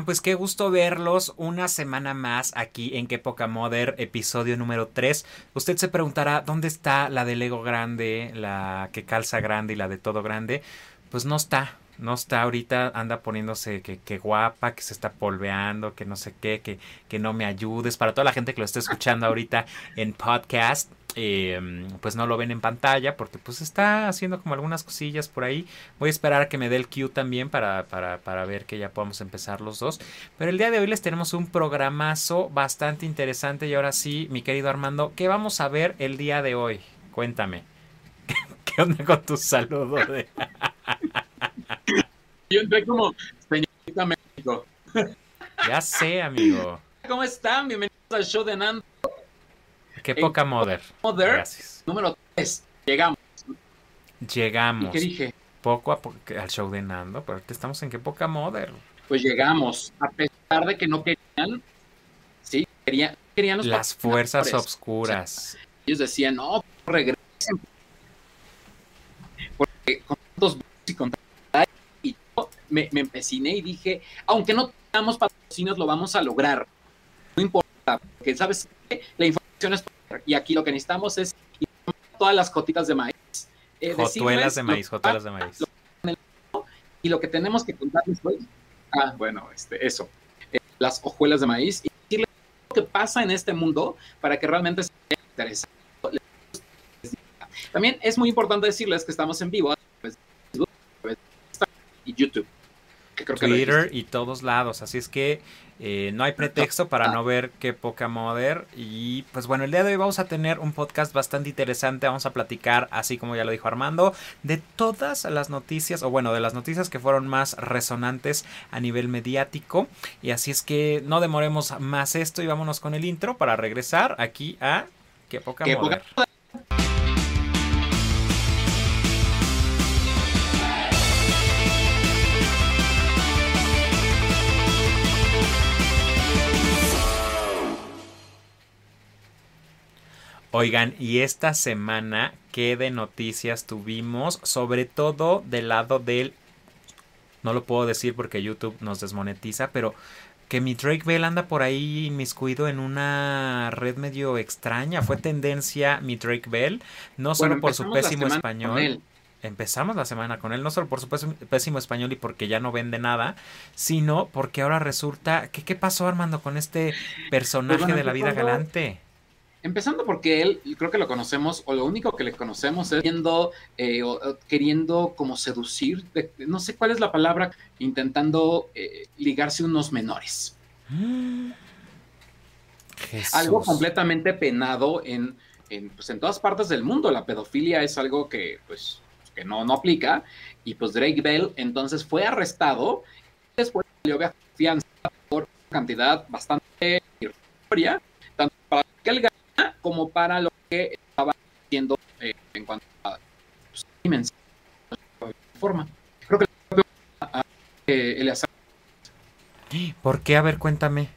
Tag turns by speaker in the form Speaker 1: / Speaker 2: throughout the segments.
Speaker 1: Pues qué gusto verlos una semana más aquí en Que Poca episodio número 3. Usted se preguntará, ¿dónde está la de Lego grande, la que calza grande y la de todo grande? Pues no está, no está ahorita, anda poniéndose que, guapa, que se está polveando, que no sé qué, que, que no me ayudes. Para toda la gente que lo esté escuchando ahorita en podcast, eh, pues no lo ven en pantalla porque pues está haciendo como algunas cosillas por ahí. Voy a esperar a que me dé el cue también para, para, para, ver que ya podamos empezar los dos. Pero el día de hoy les tenemos un programazo bastante interesante y ahora sí, mi querido Armando, ¿qué vamos a ver el día de hoy? Cuéntame. ¿Qué onda con tu saludo? De...
Speaker 2: Yo entré como señorita México.
Speaker 1: Ya sé, amigo.
Speaker 2: ¿Cómo están? Bienvenidos al show de Nando.
Speaker 1: Qué poca Mother.
Speaker 2: Mother. Gracias. Número 3. Llegamos.
Speaker 1: Llegamos.
Speaker 2: ¿Y qué dije?
Speaker 1: Poco a poco al show de Nando, pero estamos en qué poca Mother.
Speaker 2: Pues llegamos. A pesar de que no querían. Sí, querían, querían los
Speaker 1: Las fuerzas obscuras.
Speaker 2: Ellos decían, no, regresen. Porque con tantos y con y yo me, me empeciné y dije, aunque no tengamos patrocinios, lo vamos a lograr. No importa, porque sabes qué? la información y aquí lo que necesitamos es todas las cotitas de maíz.
Speaker 1: Eh, jotuelas de maíz, jotuelas de maíz.
Speaker 2: Y lo que tenemos que contarles hoy, ah, bueno, este, eso, eh, las hojuelas de maíz y decirles lo que pasa en este mundo para que realmente sea interesante. También es muy importante decirles que estamos en vivo a través de Facebook y YouTube.
Speaker 1: Que creo Twitter que y todos lados, así es que eh, no hay pretexto para no ver qué poca Mother. Y pues bueno, el día de hoy vamos a tener un podcast bastante interesante. Vamos a platicar, así como ya lo dijo Armando, de todas las noticias, o bueno, de las noticias que fueron más resonantes a nivel mediático. Y así es que no demoremos más esto y vámonos con el intro para regresar aquí a qué poca ¿Qué Mother. Poca... Oigan, y esta semana, ¿qué de noticias tuvimos? Sobre todo del lado del... No lo puedo decir porque YouTube nos desmonetiza, pero que mi Drake Bell anda por ahí inmiscuido en una red medio extraña. Fue tendencia mi Drake Bell, no solo por su pésimo español. Empezamos la semana con él, no solo por su pésimo español y porque ya no vende nada, sino porque ahora resulta que qué pasó Armando con este personaje pues de la vida galante.
Speaker 2: Empezando porque él, creo que lo conocemos, o lo único que le conocemos es queriendo, eh, o, queriendo como seducir, no sé cuál es la palabra, intentando eh, ligarse unos menores. Algo completamente penado en, en, pues, en todas partes del mundo. La pedofilia es algo que, pues, que no, no aplica. Y pues Drake Bell entonces fue arrestado. Después salió de fianza por una cantidad bastante irrisoria, tanto para que él como para lo que estaba haciendo eh, en cuanto a pues, dimensión forma. Creo que eh, Eleazar.
Speaker 1: ¿Por qué? A ver, cuéntame.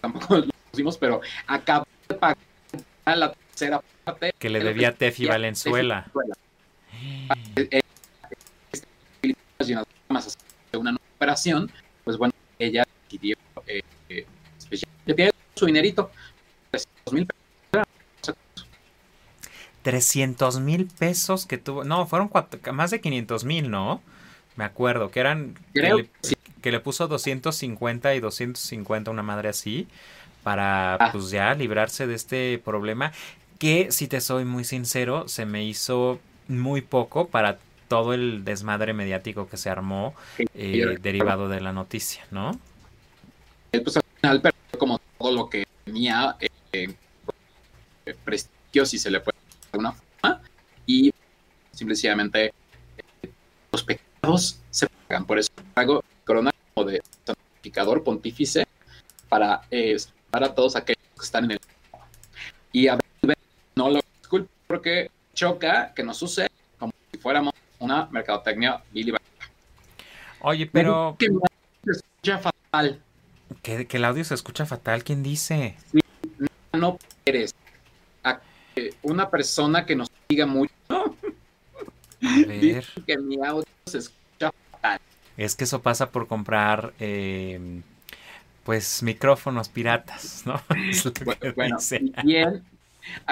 Speaker 2: Tampoco lo pusimos, pero acabó de pagar la tercera parte.
Speaker 1: Que le debía a Tefi Valenzuela.
Speaker 2: de una operación, pues bueno, ella decidió eh, eh, su dinerito. 300 mil pesos.
Speaker 1: 300 mil pesos que tuvo. No, fueron más de 500 mil, ¿no? Me acuerdo que eran.
Speaker 2: Creo
Speaker 1: que, le,
Speaker 2: sí.
Speaker 1: que le puso 250 y 250, una madre así. Para
Speaker 2: Ah.
Speaker 1: pues ya librarse de este problema. Que si te soy muy sincero, se me hizo muy poco para todo el desmadre mediático que se armó eh, derivado de la noticia, ¿no?
Speaker 2: Pues al final perdió como todo lo que tenía eh, eh, prestigio, si se le puede de alguna forma, y simplemente eh, los pecados se pagan. Por eso hago corona como de santificador pontífice para eh, para todos aquellos que están en el y a ver, no lo disculpo porque choca que nos sucede como si fuéramos una mercadotecnia Billy
Speaker 1: Oye, pero
Speaker 2: que se escucha fatal.
Speaker 1: Que, que el audio se escucha fatal, ¿quién dice?
Speaker 2: no que una persona que nos diga mucho
Speaker 1: A ver.
Speaker 2: que mi audio se escucha fatal.
Speaker 1: Es que eso pasa por comprar, eh, pues, micrófonos piratas, ¿no?
Speaker 2: bueno, bien.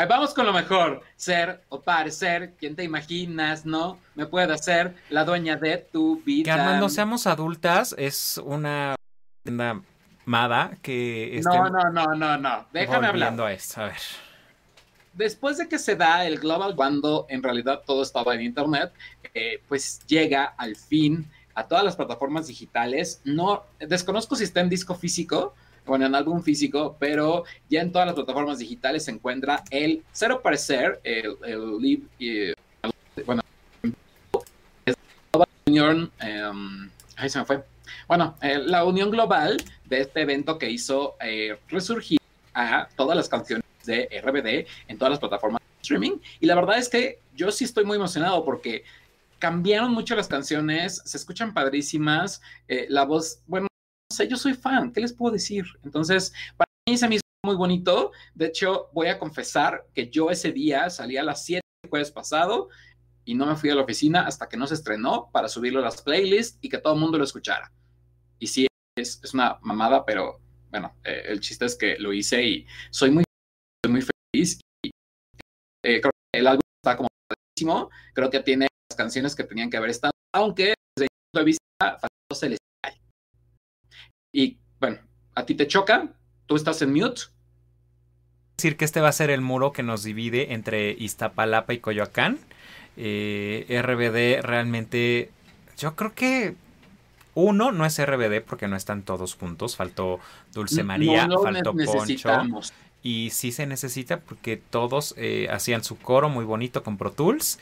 Speaker 2: vamos con lo mejor. Ser o parecer, ¿quién te imaginas, no? Me puede hacer la dueña de tu vida.
Speaker 1: Que Armando, seamos adultas, es una tienda mada que...
Speaker 2: No, no, no, no, no. Déjame hablar.
Speaker 1: A esto. A ver
Speaker 2: después de que se da el Global, cuando en realidad todo estaba en Internet, eh, pues llega al fin a todas las plataformas digitales. No, desconozco si está en disco físico, bueno, en álbum físico, pero ya en todas las plataformas digitales se encuentra el Cero Parecer, el, el eh, bueno, es la Unión, em, ahí se me fue. Bueno, eh, la unión global de este evento que hizo resurgir a todas las canciones de RBD en todas las plataformas de streaming. Y la verdad es que yo sí estoy muy emocionado porque cambiaron mucho las canciones, se escuchan padrísimas, eh, la voz, bueno, no sé, yo soy fan, ¿qué les puedo decir? Entonces, para mí se me hizo muy bonito. De hecho, voy a confesar que yo ese día salí a las 7 el jueves pasado y no me fui a la oficina hasta que no se estrenó para subirlo a las playlists y que todo el mundo lo escuchara. Y sí, es, es una mamada, pero bueno, eh, el chiste es que lo hice y soy muy muy feliz. Y, eh, creo que el álbum está como padrísimo. Creo que tiene las canciones que tenían que haber estado, aunque desde mi punto de vista faltó Celestial. Y bueno, a ti te choca, tú estás en mute.
Speaker 1: Decir que este va a ser el muro que nos divide entre Iztapalapa y Coyoacán. Eh, RBD realmente, yo creo que uno no es RBD porque no están todos juntos. Faltó Dulce María, faltó Poncho. Y sí se necesita porque todos eh, hacían su coro muy bonito con Pro Tools.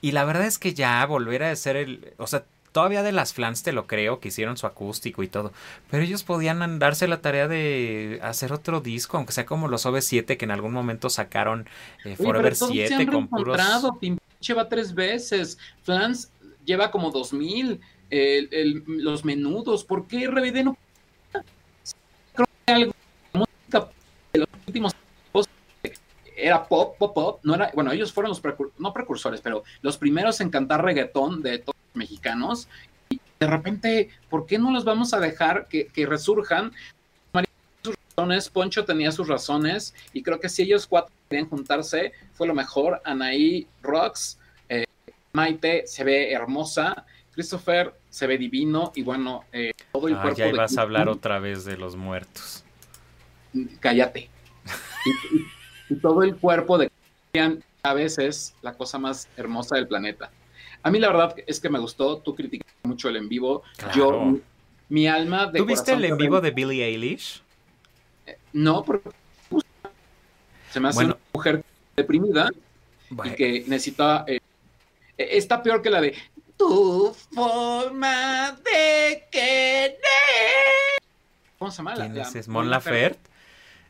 Speaker 1: Y la verdad es que ya volver a ser el... O sea, todavía de las flans te lo creo, que hicieron su acústico y todo. Pero ellos podían darse la tarea de hacer otro disco, aunque sea como los OV7 que en algún momento sacaron eh, Forever 7 con puros...
Speaker 2: Pinche va tres veces. Flans lleva como 2000. El, los menudos. ¿Por qué RBD no? Creo que algo música los últimos era pop, pop, pop, no era, bueno, ellos fueron los no precursores, pero los primeros en cantar reggaetón de todos los mexicanos. Y de repente, ¿por qué no los vamos a dejar que, resurjan? María sus razones, Poncho tenía sus razones, y creo que si ellos cuatro querían juntarse, fue lo mejor. Anaí Rocks, eh, Maite se ve hermosa, Christopher se ve divino, y bueno, eh, todo el
Speaker 1: ah, Ya ibas a hablar otra vez de los muertos
Speaker 2: cállate. y, todo el cuerpo de a veces la cosa más hermosa del planeta. A mí la verdad es que me gustó, tú criticaste mucho el en vivo. Yo, mi alma
Speaker 1: de... ¿Tú viste el en vivo de Billie Eilish?
Speaker 2: Eh, no, porque se me hace una mujer deprimida y que necesita... Eh, está peor que la de tu forma de querer.
Speaker 1: ¿Cómo se llama? ¿Quién es? ¿Mon Laferte?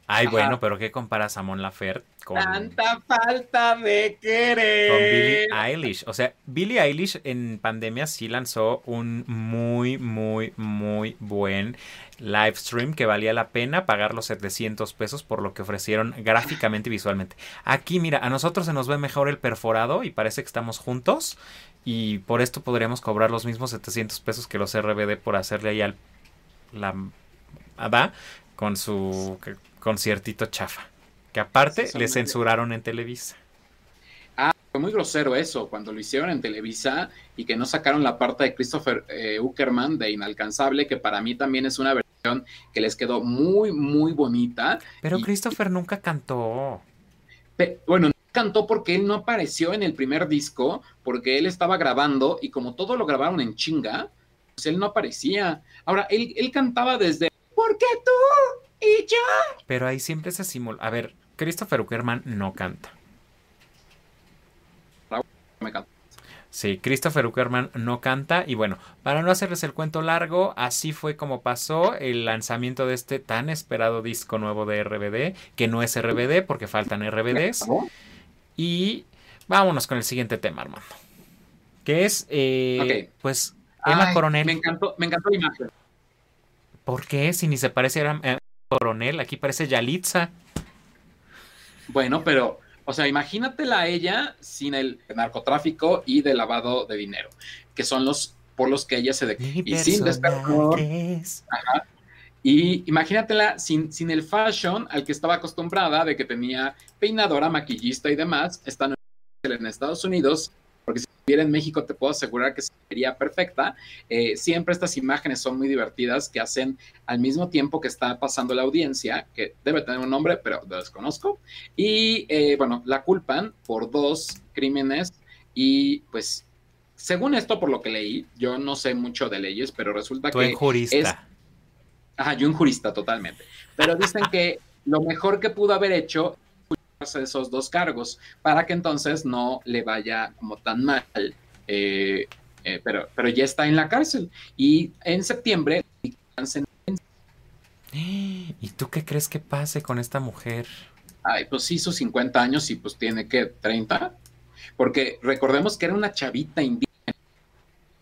Speaker 1: Ay, bueno, pero ¿qué comparas a Mon Laferte
Speaker 2: con... Tanta falta de querer.
Speaker 1: Con Billie Eilish. O sea, Billie Eilish en pandemia sí lanzó un muy, muy, muy buen live stream que valía la pena pagar los 700 pesos por lo que ofrecieron gráficamente y visualmente. Aquí, mira, a nosotros se nos ve mejor el perforado y parece que estamos juntos y por esto podríamos cobrar los mismos 700 pesos que los RBD por hacerle ahí al... la... ¿va? con su conciertito chafa. Que aparte le censuraron en Televisa.
Speaker 2: Ah, fue muy grosero eso, cuando lo hicieron en Televisa y que no sacaron la parte de Christopher eh, Uckerman de Inalcanzable, que para mí también es una versión que les quedó muy, muy bonita.
Speaker 1: Pero Christopher nunca cantó.
Speaker 2: bueno, cantó porque él no apareció en el primer disco, porque él estaba grabando y como todo lo grabaron en chinga, pues él no aparecía. Ahora, él, él cantaba desde ¿Por qué tú? ¿Y yo?
Speaker 1: Pero ahí siempre se simula. A ver, Christopher Uckerman no canta.
Speaker 2: Me canta.
Speaker 1: Sí, Christopher Uckerman no canta. Y bueno, para no hacerles el cuento largo, así fue como pasó el lanzamiento de este tan esperado disco nuevo de RBD, que no es RBD porque faltan RBDs. Y vámonos con el siguiente tema, Armando. Que es, eh, pues, Emma Coronel.
Speaker 2: Me encantó, me encantó la imagen.
Speaker 1: ¿Por qué? Si ni se parece a eh, coronel, aquí parece Yalitza.
Speaker 2: Bueno, pero, o sea, imagínatela a ella sin el narcotráfico y de lavado de dinero, que son los por los que ella se... De y sin despertador. Y imagínatela sin, sin el fashion al que estaba acostumbrada, de que tenía peinadora, maquillista y demás, están en Estados Unidos, porque si viviera en México te puedo asegurar que sería perfecta. Eh, siempre estas imágenes son muy divertidas, que hacen al mismo tiempo que está pasando la audiencia, que debe tener un nombre, pero lo desconozco. Y eh, bueno, la culpan por dos crímenes y pues según esto, por lo que leí, yo no sé mucho de leyes, pero resulta que...
Speaker 1: jurista.
Speaker 2: Ajá, yo un jurista totalmente. Pero dicen que lo mejor que pudo haber hecho es esos dos cargos para que entonces no le vaya como tan mal. Eh, eh, pero, pero ya está en la cárcel. Y en septiembre...
Speaker 1: ¿Y tú qué crees que pase con esta mujer?
Speaker 2: Ay, pues hizo 50 años y pues tiene que 30. Porque recordemos que era una chavita indígena.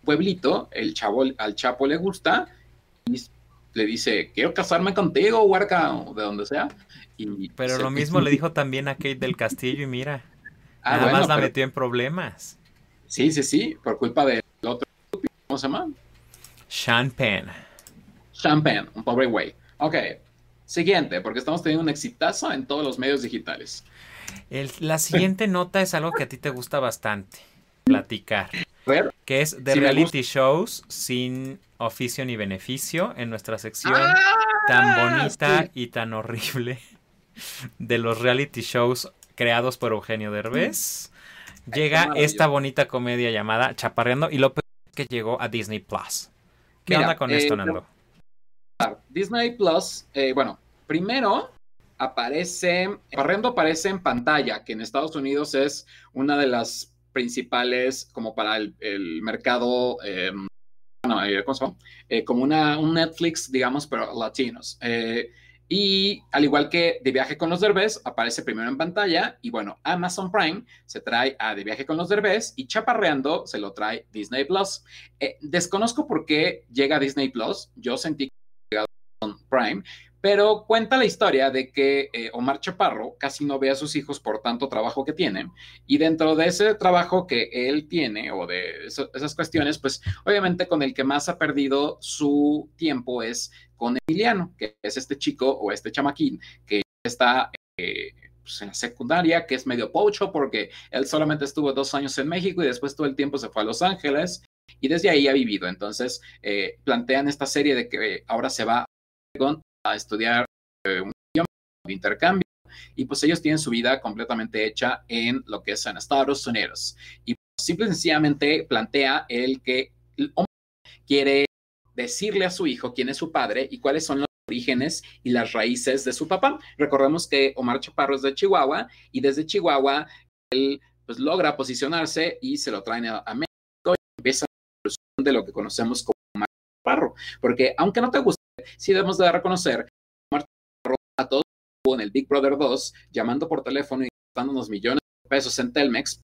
Speaker 2: Pueblito, el chavo, al Chapo le gusta y le dice, quiero casarme contigo, huarca, o de donde sea.
Speaker 1: Y pero lo mismo le dijo también a Kate del Castillo y mira, ah, nada más la metió en problemas.
Speaker 2: Sí, sí, sí, por culpa del otro, ¿cómo se llama?
Speaker 1: Sean Penn.
Speaker 2: Sean Penn, un pobre güey. Ok, siguiente, porque estamos teniendo un exitazo en todos los medios digitales.
Speaker 1: la siguiente nota es algo que a ti te gusta bastante, platicar. Que es de reality shows sin oficio ni beneficio en nuestra sección ah, tan bonita y tan horrible de los reality shows creados por Eugenio Derbez. Llega esta bonita comedia llamada Chaparreando y lo que llegó a Disney Plus. ¿Qué onda con esto, eh, Nando?
Speaker 2: Disney Plus, eh, bueno, primero aparece, Chaparreando aparece en pantalla, que en Estados Unidos es una de las principales como para el, mercado, em, eh, eh, como una, un Netflix, digamos, pero latinos. Eh, y al igual que De Viaje con los Derbez, aparece primero en pantalla. Y bueno, Amazon Prime se trae a De Viaje con los Derbez y Chaparreando se lo trae Disney Plus. desconozco por qué llega Disney Plus. Yo sentí que llegado Prime, pero cuenta la historia de que eh, Omar Chaparro casi no ve a sus hijos por tanto trabajo que tiene. Y dentro de ese trabajo que él tiene o de esas cuestiones, pues obviamente con el que más ha perdido su tiempo es con Emiliano, que es este chico o este chamaquín que está... Eh, pues, en la secundaria, que es medio pocho porque él solamente estuvo dos años en México y después todo el tiempo se fue a Los Ángeles y desde ahí ha vivido. Entonces, eh, plantean esta serie de que ahora se va a estudiar eh, un idioma de intercambio y pues ellos tienen su vida completamente hecha en lo que es en Estados Unidos. Y pues, simple y sencillamente plantea el que el hombre quiere decirle a su hijo quién es su padre y cuáles son los orígenes y las raíces de su papá. Recordemos que Omar Chaparro es de Chihuahua y desde Chihuahua él pues logra posicionarse y se lo traen a, México y empieza la de lo que conocemos como Omar Chaparro. Porque aunque no te guste sí debemos de reconocer a todos en el Big Brother 2 llamando por teléfono y unos millones de pesos en Telmex,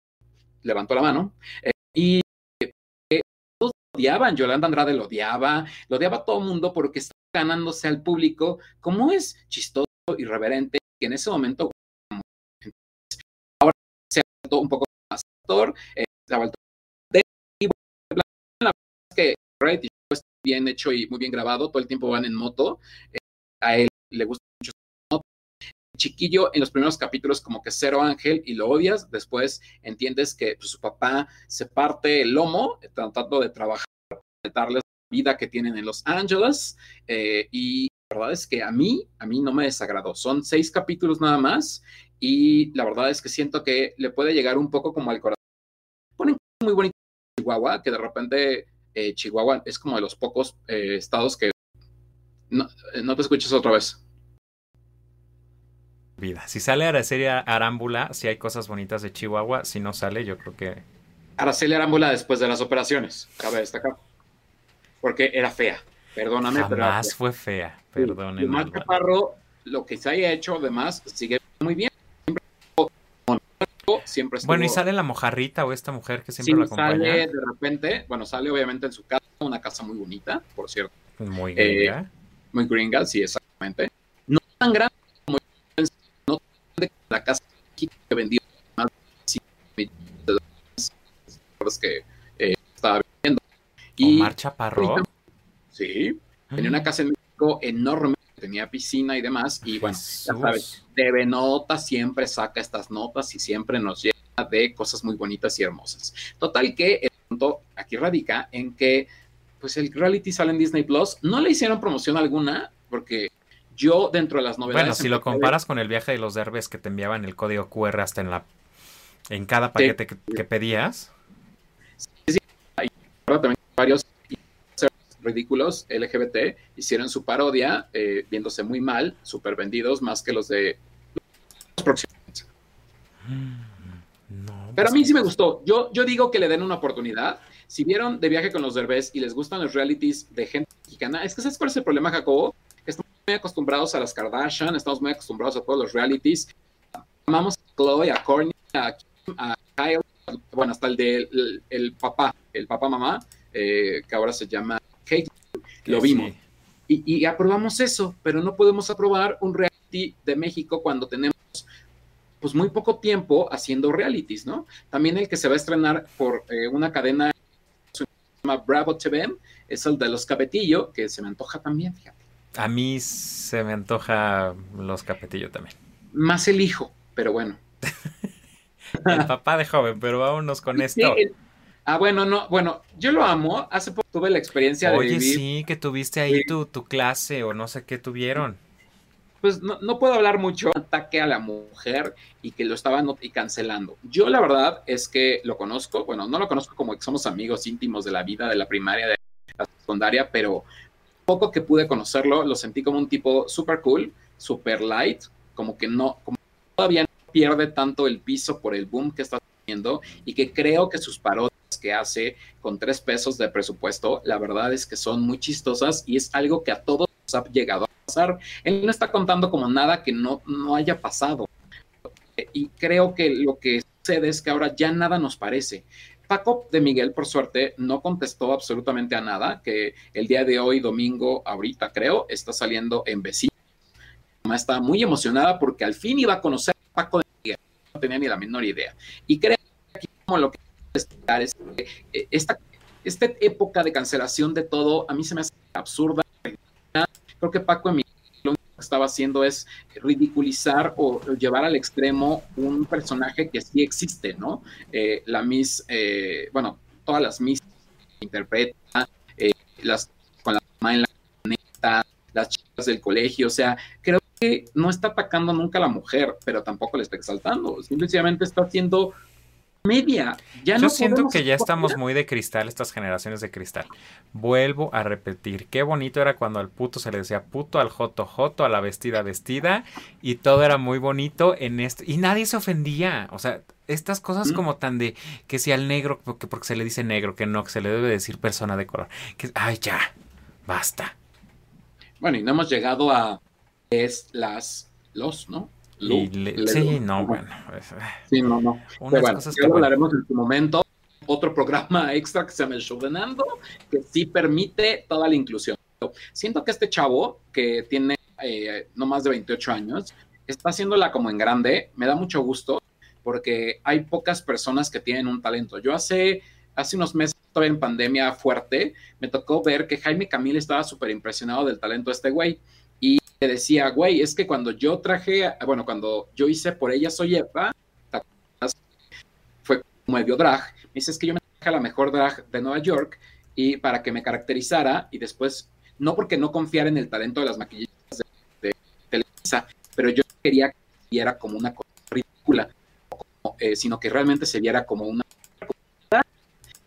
Speaker 2: levantó la mano, eh, y eh, todos odiaban, Yolanda Andrade lo odiaba, lo odiaba todo el mundo porque estaba ganándose al público, como es chistoso, irreverente, que en ese momento ahora se ha un poco más actor, eh, se ha vuelto de, la que bien hecho y muy bien grabado, todo el tiempo van en moto, eh, a él le gusta mucho moto. Chiquillo en los primeros capítulos como que cero ángel y lo odias, después entiendes que pues, su papá se parte el lomo tratando de trabajar, de darles la vida que tienen en Los Ángeles eh, y la verdad es que a mí, a mí no me desagradó. Son seis capítulos nada más y la verdad es que siento que le puede llegar un poco como al corazón. Ponen muy bonito Chihuahua, que de repente eh, Chihuahua es como de los pocos eh, estados que no, te escuchas otra vez.
Speaker 1: Vida. Si sale Araceli Arámbula, si hay cosas bonitas de Chihuahua. Si no sale, yo creo que.
Speaker 2: Araceli Arámbula después de las operaciones, cabe destacar. Porque era fea. Perdóname,
Speaker 1: Jamás fue fea. Perdóname.
Speaker 2: Marco Chaparro, lo que se haya hecho, además, sigue muy bien siempre
Speaker 1: Bueno, y sale la mojarrita o esta mujer que siempre la acompaña.
Speaker 2: sale de repente, bueno, sale obviamente en su casa, una casa muy bonita, por cierto.
Speaker 1: Muy gringa.
Speaker 2: Eh, muy gringa, sí, exactamente. No tan grande como no tan grande como la casa que vendió más de que eh, estaba vendiendo. Y
Speaker 1: Omar Chaparro.
Speaker 2: Sí, tenía una casa en México enorme, tenía piscina y demás, y bueno, ya sabes, TV Nota siempre saca estas notas y siempre nos llena de cosas muy bonitas y hermosas. Total que el punto aquí radica en que pues el reality sale en Disney Plus, no le hicieron promoción alguna, porque yo dentro de las novedades...
Speaker 1: Bueno, si lo comparas con el viaje de los derbes que te enviaban el código QR hasta en la en cada paquete que, que, pedías.
Speaker 2: Sí, sí. Y también varios ridículos LGBT hicieron su parodia, eh, viéndose muy mal, súper vendidos, más que los de los próximos. No, Pero a mí sí me gustó. Yo, yo digo que le den una oportunidad. Si vieron de viaje con los derbés y les gustan los realities de gente mexicana, es que ¿sabes cuál es el problema, Jacobo? Estamos muy acostumbrados a las Kardashian, estamos muy acostumbrados a todos los realities. Amamos a Chloe, a Courtney, a Kim, a Kyle, bueno, hasta el de el, el papá, el papá mamá, eh, que ahora se llama Kate, lo vimos. Sí. Y, y, aprobamos eso, pero no podemos aprobar un reality de México cuando tenemos pues muy poco tiempo haciendo realities, ¿no? También el que se va a estrenar por eh, una cadena se llama Bravo TV es el de los Capetillo, que se me antoja también, fíjate.
Speaker 1: A mí se me antoja los Capetillo también.
Speaker 2: Más el hijo, pero bueno.
Speaker 1: el papá de joven, pero vámonos con esto.
Speaker 2: El, Ah, bueno, no, bueno, yo lo amo. Hace poco tuve la experiencia
Speaker 1: Oye,
Speaker 2: de vivir.
Speaker 1: sí, que tuviste ahí sí. tu, tu, clase o no sé qué tuvieron.
Speaker 2: Pues no, no, puedo hablar mucho ataque a la mujer y que lo estaban y cancelando. Yo la verdad es que lo conozco, bueno, no lo conozco como que somos amigos íntimos de la vida, de la primaria, de la secundaria, pero poco que pude conocerlo, lo sentí como un tipo súper cool, súper light, como que no, como todavía no pierde tanto el piso por el boom que está teniendo y que creo que sus parodias que hace con tres pesos de presupuesto, la verdad es que son muy chistosas y es algo que a todos nos ha llegado a pasar. Él no está contando como nada que no, no haya pasado. Y creo que lo que sucede es que ahora ya nada nos parece. Paco de Miguel, por suerte, no contestó absolutamente a nada, que el día de hoy, domingo, ahorita creo, está saliendo en vecino. está muy emocionada porque al fin iba a conocer a Paco de Miguel. No tenía ni la menor idea. Y creo que aquí como lo que esta, esta época de cancelación de todo a mí se me hace absurda. Creo que Paco Emilio lo que estaba haciendo es ridiculizar o llevar al extremo un personaje que sí existe, ¿no? Eh, la Miss, eh, bueno, todas las Miss que interpreta, eh, las con la mamá en la planeta, las chicas del colegio, o sea, creo que no está atacando nunca a la mujer, pero tampoco le está exaltando, simplemente está haciendo media. Ya
Speaker 1: Yo
Speaker 2: no
Speaker 1: siento que ya estamos muy de cristal, estas generaciones de cristal. Vuelvo a repetir, qué bonito era cuando al puto se le decía puto, al joto joto, a la vestida vestida, y todo era muy bonito en esto. Y nadie se ofendía. O sea, estas cosas
Speaker 2: Mm.
Speaker 1: como tan de que si al negro, porque, porque se le dice negro, que no, que se le debe decir persona de color. Que, ay, ya, basta.
Speaker 2: Bueno, y no hemos llegado a es las los, ¿no? Lu,
Speaker 1: Y le-
Speaker 2: le-
Speaker 1: sí, no, bueno. es-
Speaker 2: Sí, no, no.
Speaker 1: Unas
Speaker 2: bueno,
Speaker 1: cosas
Speaker 2: ya
Speaker 1: que,
Speaker 2: lo
Speaker 1: bueno,
Speaker 2: hablaremos en su momento. Otro programa extra que se llama El Show de Nando, que sí permite toda la inclusión. Siento que este chavo, que tiene eh, no más de 28 años, está haciéndola como en grande. Me da mucho gusto porque hay pocas personas que tienen un talento. Yo hace, hace unos meses, todavía en pandemia fuerte, me tocó ver que Jaime Camil estaba súper impresionado del talento de este güey. Le decía, güey, es que cuando yo traje, bueno, cuando yo hice Por ella soy Eva, fue como medio drag. Me dice, es que yo me traje a la mejor drag de Nueva York y para que me caracterizara y después, no porque no confiara en el talento de las maquillistas de, de Televisa, pero yo quería que se viera como una cosa ridícula, como, eh, sino que realmente se viera como una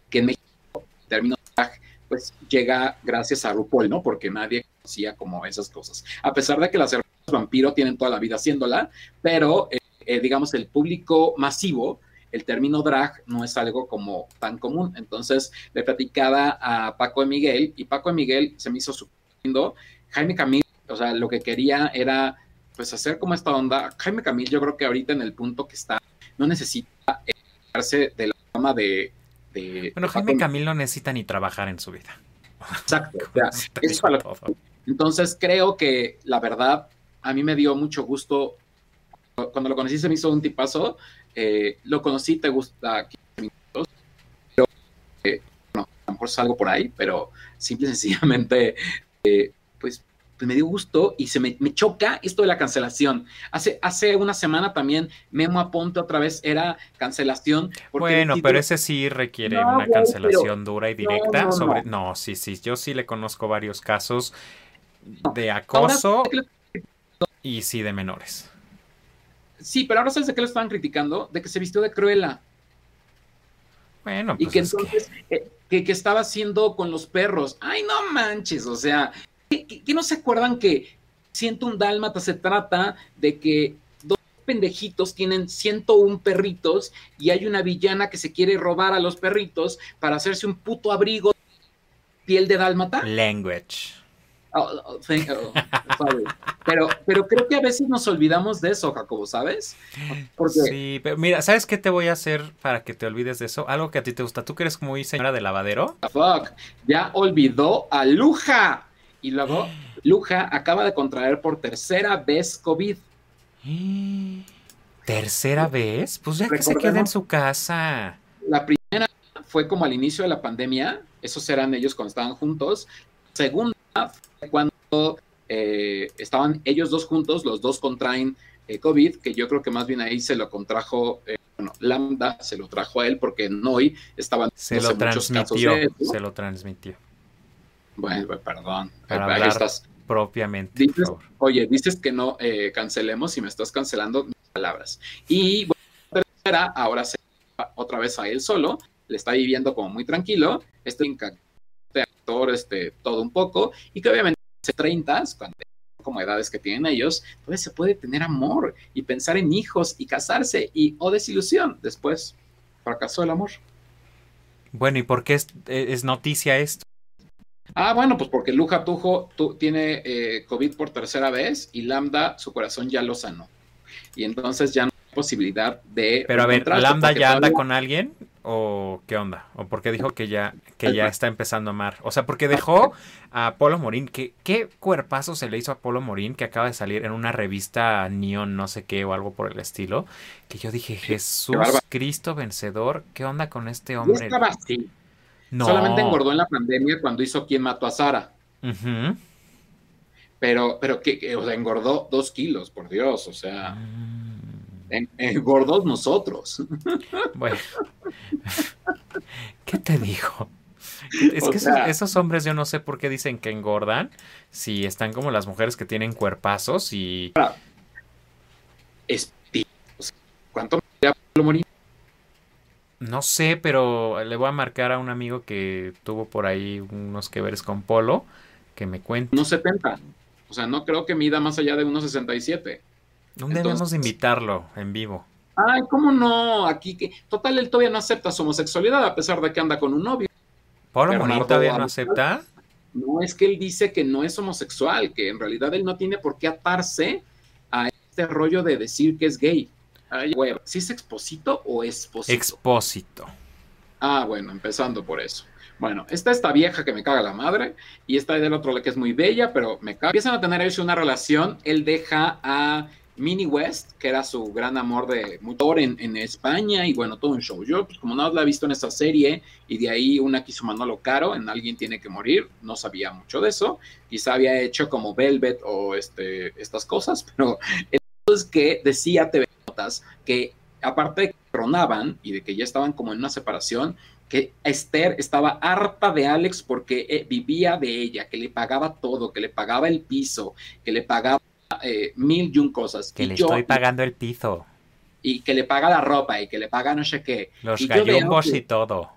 Speaker 2: que en México, en términos de drag, pues llega gracias a RuPaul, ¿no? Porque nadie conocía como esas cosas. A pesar de que las hermanas vampiro tienen toda la vida haciéndola, pero eh, eh, digamos el público masivo, el término drag no es algo como tan común. Entonces le platicaba a Paco de Miguel y Paco de Miguel se me hizo súper lindo. Jaime Camil, o sea, lo que quería era pues hacer como esta onda. Jaime Camil yo creo que ahorita en el punto que está, no necesita eh, darse de la fama de... de
Speaker 1: Bueno,
Speaker 2: de
Speaker 1: Jaime
Speaker 2: Paco-
Speaker 1: Camil no necesita ni trabajar en su vida.
Speaker 2: Exacto. o sea,
Speaker 1: Te
Speaker 2: es
Speaker 1: digo
Speaker 2: para-
Speaker 1: todo.
Speaker 2: Entonces creo que la verdad a mí me dio mucho gusto. Cuando lo conocí se me hizo un tipazo. Eh, lo conocí, te gusta 15 minutos. Pero, eh, no, a lo mejor salgo por ahí, pero simple y sencillamente, eh, pues, pues, me dio gusto y se me, choca esto de la cancelación. Hace, hace una semana también Memo Aponte otra vez era cancelación.
Speaker 1: Bueno, pero ese sí requiere una cancelación dura y directa. No, sobre... no, sí, sí, yo sí le conozco varios casos de acoso y sí de menores.
Speaker 2: Sí, pero ahora sabes de qué lo estaban criticando, de que se vistió de Cruella.
Speaker 1: Bueno,
Speaker 2: pues y que entonces, eh, que... estaba haciendo con los perros. Ay, no manches, o sea, ¿qué, no se acuerdan que Siento un Dálmata se trata de que dos pendejitos tienen 101 perritos y hay una villana que se quiere robar a los perritos para hacerse un puto abrigo piel de Dálmata?
Speaker 1: Language.
Speaker 2: Oh, oh, oh, pero, pero creo que a veces nos olvidamos de eso, Jacobo, ¿sabes?
Speaker 1: Sí, pero mira, ¿sabes qué te voy a hacer para que te olvides de eso? Algo que a ti te gusta. ¿Tú que eres muy señora de lavadero?
Speaker 2: Fuck, ya olvidó a Luja. Y luego, Luja acaba de contraer por tercera vez COVID.
Speaker 1: ¿Tercera vez? Pues ya que se quede en su casa.
Speaker 2: La primera fue como al inicio de la pandemia, esos eran ellos cuando estaban juntos. Segunda cuando eh, estaban ellos dos juntos, los dos contraen eh, COVID, que yo creo que más bien ahí se lo contrajo, eh, bueno, Lambda se lo trajo a él porque Noy estaban
Speaker 1: se lo transmitió, se lo transmitió.
Speaker 2: Bueno, pues, perdón.
Speaker 1: Para estás. propiamente.
Speaker 2: oye, dices que no cancelemos y me estás cancelando mis palabras. Y bueno, ahora se va otra vez a él solo, le está viviendo como muy tranquilo, este actor, este, todo un poco, y que obviamente hace 30, cuando como edades que tienen ellos, todavía se puede tener amor y pensar en hijos y casarse y o desilusión. Después fracasó el amor.
Speaker 1: Bueno, ¿y por qué es, noticia esto?
Speaker 2: Ah, bueno, pues porque Luja Tujo tiene eh, COVID por tercera vez y Lambda su corazón ya lo sanó. Y entonces ya no hay posibilidad de...
Speaker 1: Pero a ver, ¿Lambda ya anda con alguien? ¿O qué onda? ¿O por qué dijo que ya, que ya está empezando a amar? O sea, porque dejó a Polo Morín. Que, ¿Qué cuerpazo se le hizo a Polo Morín que acaba de salir en una revista Neon, no sé qué, o algo por el estilo? Que yo dije, Jesús Cristo vencedor, ¿qué onda con este hombre?
Speaker 2: No. Solamente engordó en la pandemia cuando hizo quien mató a Sara. Pero, pero que, o sea, engordó dos kilos, por Dios, o sea. Mm engordos nosotros.
Speaker 1: Bueno, ¿qué te dijo? Es que esos, hombres yo no sé por qué dicen que engordan si están como las mujeres que tienen cuerpazos y...
Speaker 2: ¿Cuánto
Speaker 1: No sé, pero le voy a marcar a un amigo que tuvo por ahí unos que veres con Polo que me cuente.
Speaker 2: Unos 70. O sea, no creo que mida más allá de unos 67.
Speaker 1: ¿Dónde debemos invitarlo en vivo?
Speaker 2: Ay, ¿cómo no? Aquí que. Total, él todavía no acepta su homosexualidad a pesar de que anda con un novio.
Speaker 1: ¿Polo Morín todavía no acepta?
Speaker 2: No, es que él dice que no es homosexual, que en realidad él no tiene por qué atarse a este rollo de decir que es gay. Ay, ¿sí es expósito o expósito?
Speaker 1: Expósito.
Speaker 2: Ah, bueno, empezando por eso. Bueno, está esta vieja que me caga la madre y está del otro que es muy bella, pero me caga. Empiezan a tener ellos una relación, él deja a Minnie West, que era su gran amor de motor en, en, España, y bueno, todo un show. Yo, pues como no la he visto en esa serie, y de ahí una quiso Manolo Caro, en Alguien tiene que morir, no sabía mucho de eso. Quizá había hecho como Velvet o este, estas cosas, pero el es que decía TV Notas que aparte de que tronaban y de que ya estaban como en una separación, que Esther estaba harta de Alex porque eh, vivía de ella, que le pagaba todo, que le pagaba el piso, que le pagaba eh, mil y un cosas.
Speaker 1: Que le estoy pagando el piso.
Speaker 2: Y que le paga la ropa y que le paga no sé qué.
Speaker 1: Los y gallumbos y todo.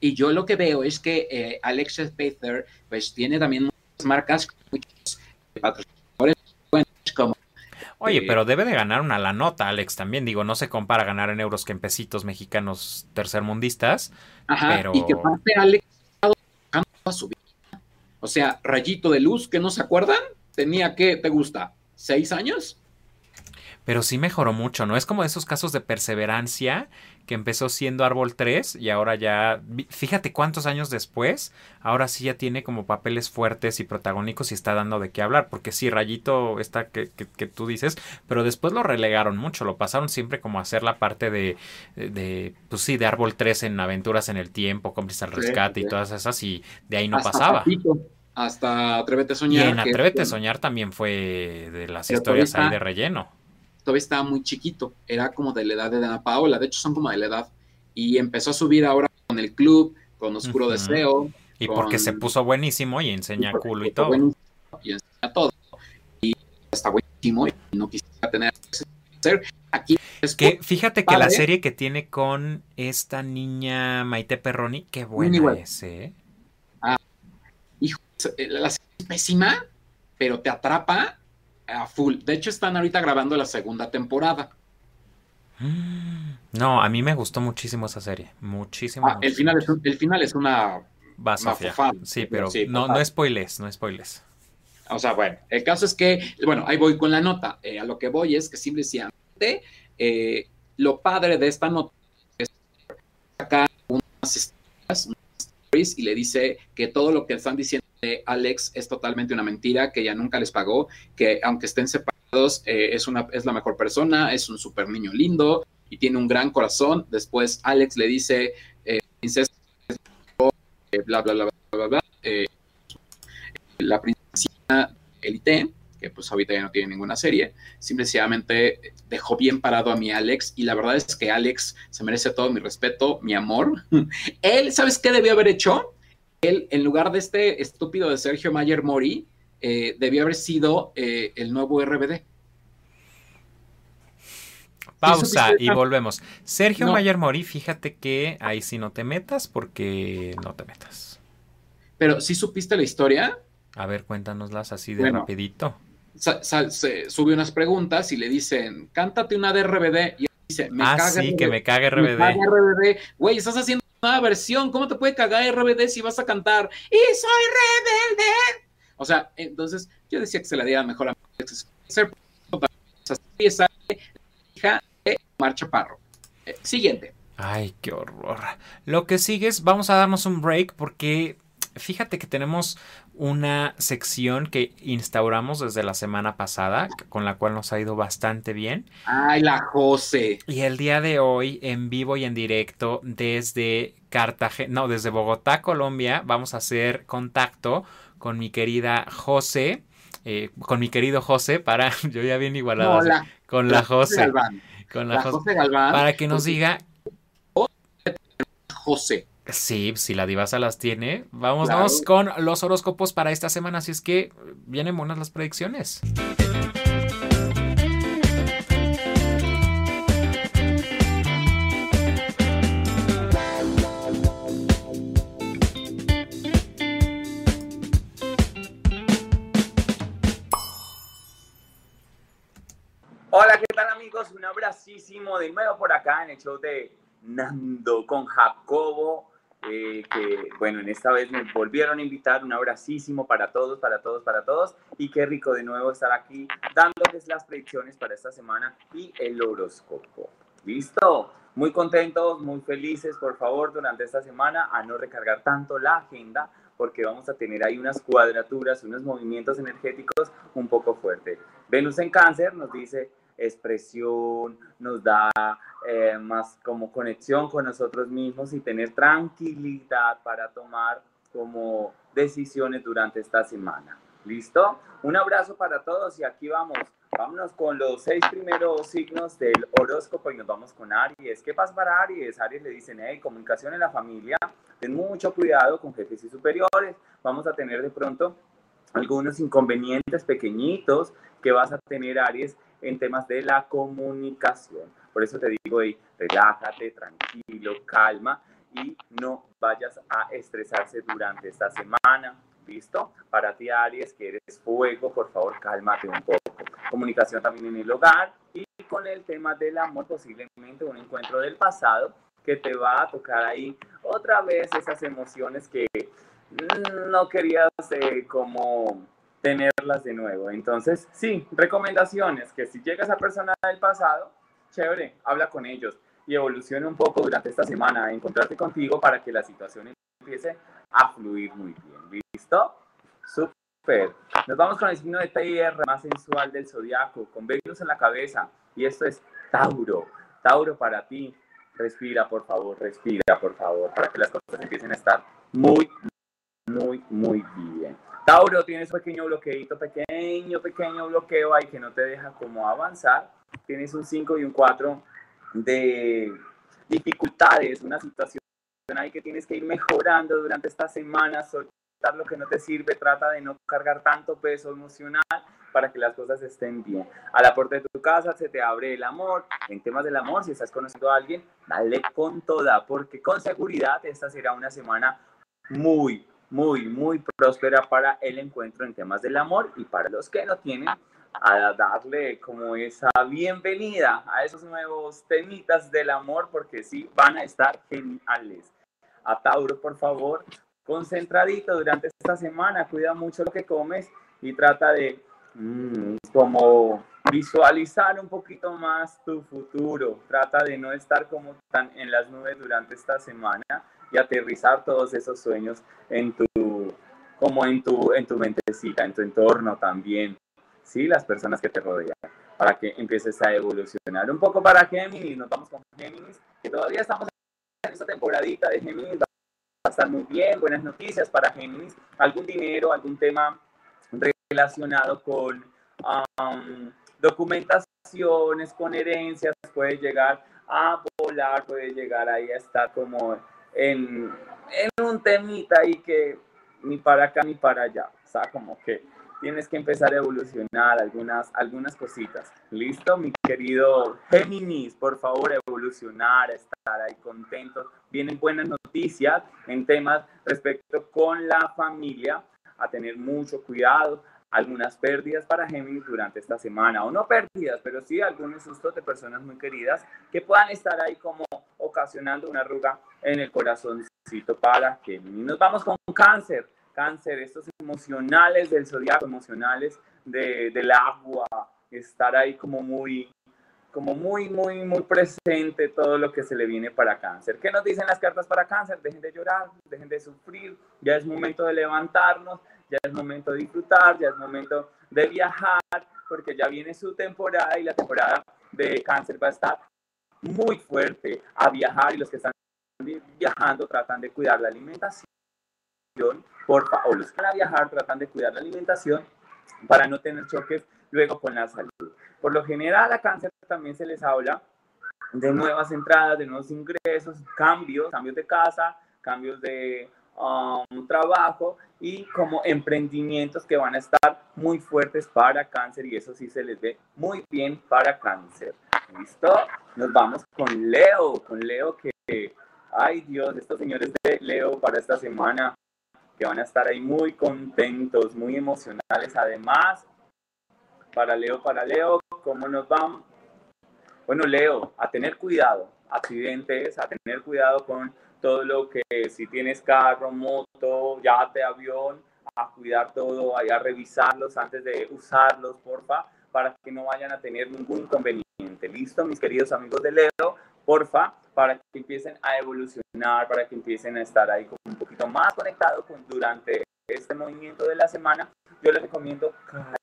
Speaker 2: Y yo lo que veo es que eh, Alex Spacer pues tiene también muchas marcas, muchos patrocinadores
Speaker 1: como Oye, eh, pero debe de ganar una la nota, Alex, también. Digo, no se compara ganar en euros que en pesitos mexicanos tercermundistas.
Speaker 2: Ajá,
Speaker 1: pero...
Speaker 2: y que aparte Alex a su vida. O sea, rayito de luz, que no se acuerdan, tenía que, ¿te gusta? ¿Seis años?
Speaker 1: Pero sí mejoró mucho, ¿no? Es como esos casos de perseverancia que empezó siendo Árbol 3 y ahora ya, fíjate cuántos años después, ahora sí ya tiene como papeles fuertes y protagónicos y está dando de qué hablar, porque sí, Rayito está que, que, tú dices, pero después lo relegaron mucho, lo pasaron siempre como a hacer la parte de, de pues sí, de Árbol 3 en Aventuras en el Tiempo, Cómplices al Rescate y todas esas y de ahí no pasaba.
Speaker 2: Hasta Atrévete a Soñar.
Speaker 1: Y en Atrévete a Soñar también fue de las historias ahí de relleno
Speaker 2: todavía estaba muy chiquito, era como de la edad de Dana Paola, de hecho son como de la edad, y empezó a subir ahora con el club, con Oscuro Deseo.
Speaker 1: Y porque se puso buenísimo y enseña culo y todo.
Speaker 2: Y enseña todo. Y está buenísimo y no quisiera tener aquí.
Speaker 1: Es que fíjate que la serie que tiene con esta niña Maite Perroni, qué buena es, ¿eh?
Speaker 2: Hijo, la serie es pésima, pero te atrapa a full. De hecho, están ahorita grabando la segunda temporada.
Speaker 1: No, a mí me gustó muchísimo esa serie. Muchísimo.
Speaker 2: Ah, el, final es el final es una.
Speaker 1: sí, pero no, no spoiles, no spoiles.
Speaker 2: O sea, bueno, el caso es que, bueno, ahí voy con la nota. Eh, a lo que voy es que simplemente eh, lo padre de esta nota es sacar unas y le dice que todo lo que están diciendo Alex es totalmente una mentira, que ella nunca les pagó, que aunque estén separados eh, es, una, es la mejor persona, es un super niño lindo y tiene un gran corazón. Después Alex le dice, eh, princesa, eh, bla, bla, bla, bla, bla, la princesa Elite, que pues ahorita ya no tiene ninguna serie, simplemente dejó bien parado a mi Alex y la verdad es que Alex se merece todo mi respeto, mi amor. Él, ¿sabes qué debió haber hecho? Él, en lugar de este estúpido de Sergio Mayer Mori, eh, debió haber sido eh, el nuevo RBD.
Speaker 1: Pausa y volvemos. Sergio Mayer Mori, fíjate que ahí sí no te metas porque no te metas.
Speaker 2: Pero sí supiste la historia.
Speaker 1: A ver, cuéntanoslas así de rapidito.
Speaker 2: se sube unas preguntas y le dicen, cántate una de RBD. Y él dice,
Speaker 1: me ah, sí, que me cague RBD. Me
Speaker 2: RBD. Güey, estás haciendo versión. ¿Cómo te puede cagar RBD si vas a cantar y soy rebelde? O sea, entonces yo decía que se la diera mejor a esa hija de Marcha Parro. Eh, siguiente.
Speaker 1: Ay, qué horror. Lo que sigue es, vamos a darnos un break porque fíjate que tenemos una sección que instauramos desde la semana pasada, con la cual nos ha ido bastante bien.
Speaker 2: Ay, la José.
Speaker 1: Y el día de hoy, en vivo y en directo, desde Cartagena, no, desde Bogotá, Colombia, vamos a hacer contacto con mi querida José, eh, con mi querido José, para, yo ya bien igualado, con la, José. Con la, José, Galván, para que nos diga.
Speaker 2: José.
Speaker 1: Sí, si la divasa las tiene. Vamos, vamos con los horóscopos para esta semana. Así es que vienen buenas las predicciones.
Speaker 3: Hola, ¿qué tal amigos? Un abracísimo de nuevo por acá en el show de Nando con Jacobo eh, que bueno, en esta vez me volvieron a invitar, un abracísimo para todos, para todos, para todos, y qué rico de nuevo estar aquí dándoles las predicciones para esta semana y el horóscopo. ¿Listo? Muy contentos, muy felices, por favor, durante esta semana a no recargar tanto la agenda porque vamos a tener ahí unas cuadraturas, unos movimientos energéticos un poco fuertes. Venus en cáncer nos dice expresión, nos da eh, más como conexión con nosotros mismos y tener tranquilidad para tomar como decisiones durante esta semana. ¿Listo? Un abrazo para todos y aquí vamos. Vámonos con los seis primeros signos del horóscopo y nos vamos con Aries. ¿Qué pasa para Aries? Aries le dicen, hey, comunicación en la familia, ten mucho cuidado con jefes y superiores. Vamos a tener de pronto algunos inconvenientes pequeñitos que vas a tener Aries en temas de la comunicación. Por eso te digo, hey, relájate, tranquilo, calma y no vayas a estresarse durante esta semana. ¿Listo? Para ti, Aries, que eres fuego, por favor, cálmate un poco. Comunicación también en el hogar y con el tema del amor, posiblemente un encuentro del pasado que te va a tocar ahí otra vez esas emociones que no querías eh, como tenerlas de nuevo. Entonces, sí, recomendaciones, que si llega esa persona del pasado, chévere, habla con ellos y evolucione un poco durante esta semana, encontrarte contigo para que la situación empiece a fluir muy bien. ¿Listo? Súper. Nos vamos con el signo de tierra más sensual del zodiaco, con Venus en la cabeza. Y esto es Tauro. Tauro para ti. Respira, por favor, respira, por favor, para que las cosas empiecen a estar muy, muy, muy bien. Tauro, tienes un pequeño bloqueito, pequeño, pequeño bloqueo ahí que no te deja como avanzar. Tienes un 5 y un 4 de dificultades, una situación ahí que tienes que ir mejorando durante estas semanas, soltar lo que no te sirve, trata de no cargar tanto peso emocional para que las cosas estén bien. A la puerta de tu casa se te abre el amor. En temas del amor, si estás conociendo a alguien, dale con toda, porque con seguridad esta será una semana muy, muy, muy próspera para el encuentro en temas del amor y para los que no tienen, a darle como esa bienvenida a esos nuevos temitas del amor, porque sí, van a estar geniales. A Tauro, por favor, concentradito durante esta semana, cuida mucho lo que comes y trata de mm, como visualizar un poquito más tu futuro. Trata de no estar como tan en las nubes durante esta semana y aterrizar todos esos sueños en tu como en tu en tu mentecita, en tu entorno también. Sí, las personas que te rodean para que empieces a evolucionar. Un poco para Géminis, nos vamos con Géminis, que todavía estamos en esta temporadita de Géminis, va a estar muy bien, buenas noticias para Géminis, algún dinero, algún tema relacionado con um, documentaciones, con herencias, puede llegar a volar, puede llegar ahí a estar como en, en un temita ahí que ni para acá ni para allá, o sea, como que tienes que empezar a evolucionar algunas, algunas cositas. ¿Listo, mi querido Géminis? Por favor, evolucionar, estar ahí contentos. Vienen buenas noticias en temas respecto con la familia, a tener mucho cuidado. Algunas pérdidas para Géminis durante esta semana, o no pérdidas, pero sí algunos sustos de personas muy queridas que puedan estar ahí como ocasionando una arruga en el corazoncito para Géminis. Nos vamos con cáncer cáncer, estos emocionales del zodiaco, emocionales de, del agua, estar ahí como muy, como muy, muy, muy presente todo lo que se le viene para cáncer. ¿Qué nos dicen las cartas para cáncer? Dejen de llorar, dejen de sufrir, ya es momento de levantarnos, ya es momento de disfrutar, ya es momento de viajar, porque ya viene su temporada y la temporada de cáncer va a estar muy fuerte a viajar y los que están viajando tratan de cuidar la alimentación por favor, los que van a viajar tratan de cuidar la alimentación para no tener choques luego con la salud. Por lo general a cáncer también se les habla de nuevas entradas, de nuevos ingresos, cambios, cambios de casa, cambios de um, trabajo y como emprendimientos que van a estar muy fuertes para cáncer y eso sí se les ve muy bien para cáncer. ¿Listo? Nos vamos con Leo, con Leo que, ay Dios, estos señores de Leo para esta semana que van a estar ahí muy contentos, muy emocionales. Además, para Leo, para Leo, ¿cómo nos van? Bueno, Leo, a tener cuidado, accidentes, a tener cuidado con todo lo que, si tienes carro, moto, yate, avión, a cuidar todo, a revisarlos antes de usarlos, porfa, para que no vayan a tener ningún inconveniente. ¿Listo, mis queridos amigos de Leo? Porfa, para que empiecen a evolucionar, para que empiecen a estar ahí un poquito más conectados con, durante este movimiento de la semana, yo les recomiendo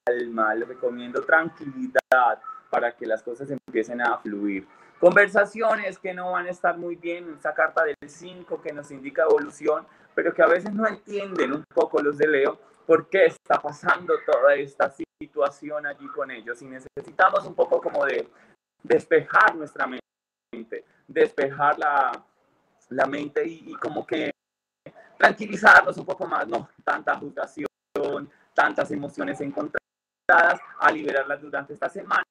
Speaker 3: calma, les recomiendo tranquilidad para que las cosas empiecen a fluir. Conversaciones que no van a estar muy bien, esa carta del 5 que nos indica evolución, pero que a veces no entienden un poco los de Leo por qué está pasando toda esta situación allí con ellos y necesitamos un poco como de despejar nuestra mente despejar la, la mente y, como que tranquilizarnos un poco más, no tanta agitación, tantas emociones encontradas, a liberarlas durante esta semana.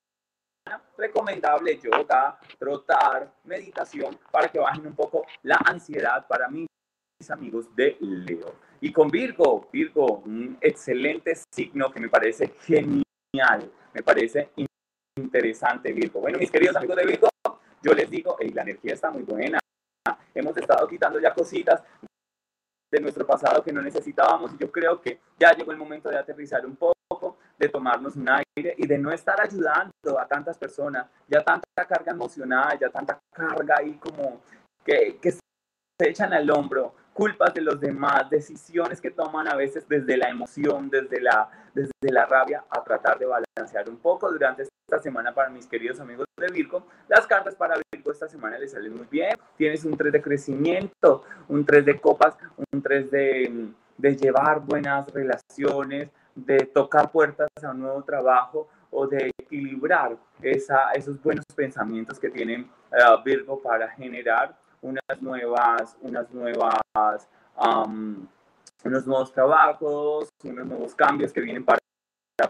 Speaker 3: Recomendable yoga, trotar, meditación, para que bajen un poco la ansiedad para mis amigos de Leo. Y con Virgo, Virgo, un excelente signo que me parece genial, me parece interesante Virgo. Bueno, mis queridos amigos de Virgo, yo les digo, la energía está muy buena. Hemos estado quitando ya cositas de nuestro pasado que no necesitábamos y yo creo que ya llegó el momento de aterrizar un poco de tomarnos un aire y de no estar ayudando a tantas personas, ya tanta carga emocional, ya tanta carga ahí como que, que se echan al hombro, culpas de los demás, decisiones que toman a veces desde la emoción, desde la, desde la rabia, a tratar de balancear un poco durante esta semana para mis queridos amigos de Virgo. Las cartas para Virgo esta semana les salen muy bien. Tienes un 3 de crecimiento, un 3 de copas, un 3 de, de llevar buenas relaciones, de tocar puertas a un nuevo trabajo o de equilibrar esa, esos buenos pensamientos que tienen uh, Virgo para generar unas nuevas, unas nuevas, unos nuevos trabajos, unos nuevos cambios que vienen para,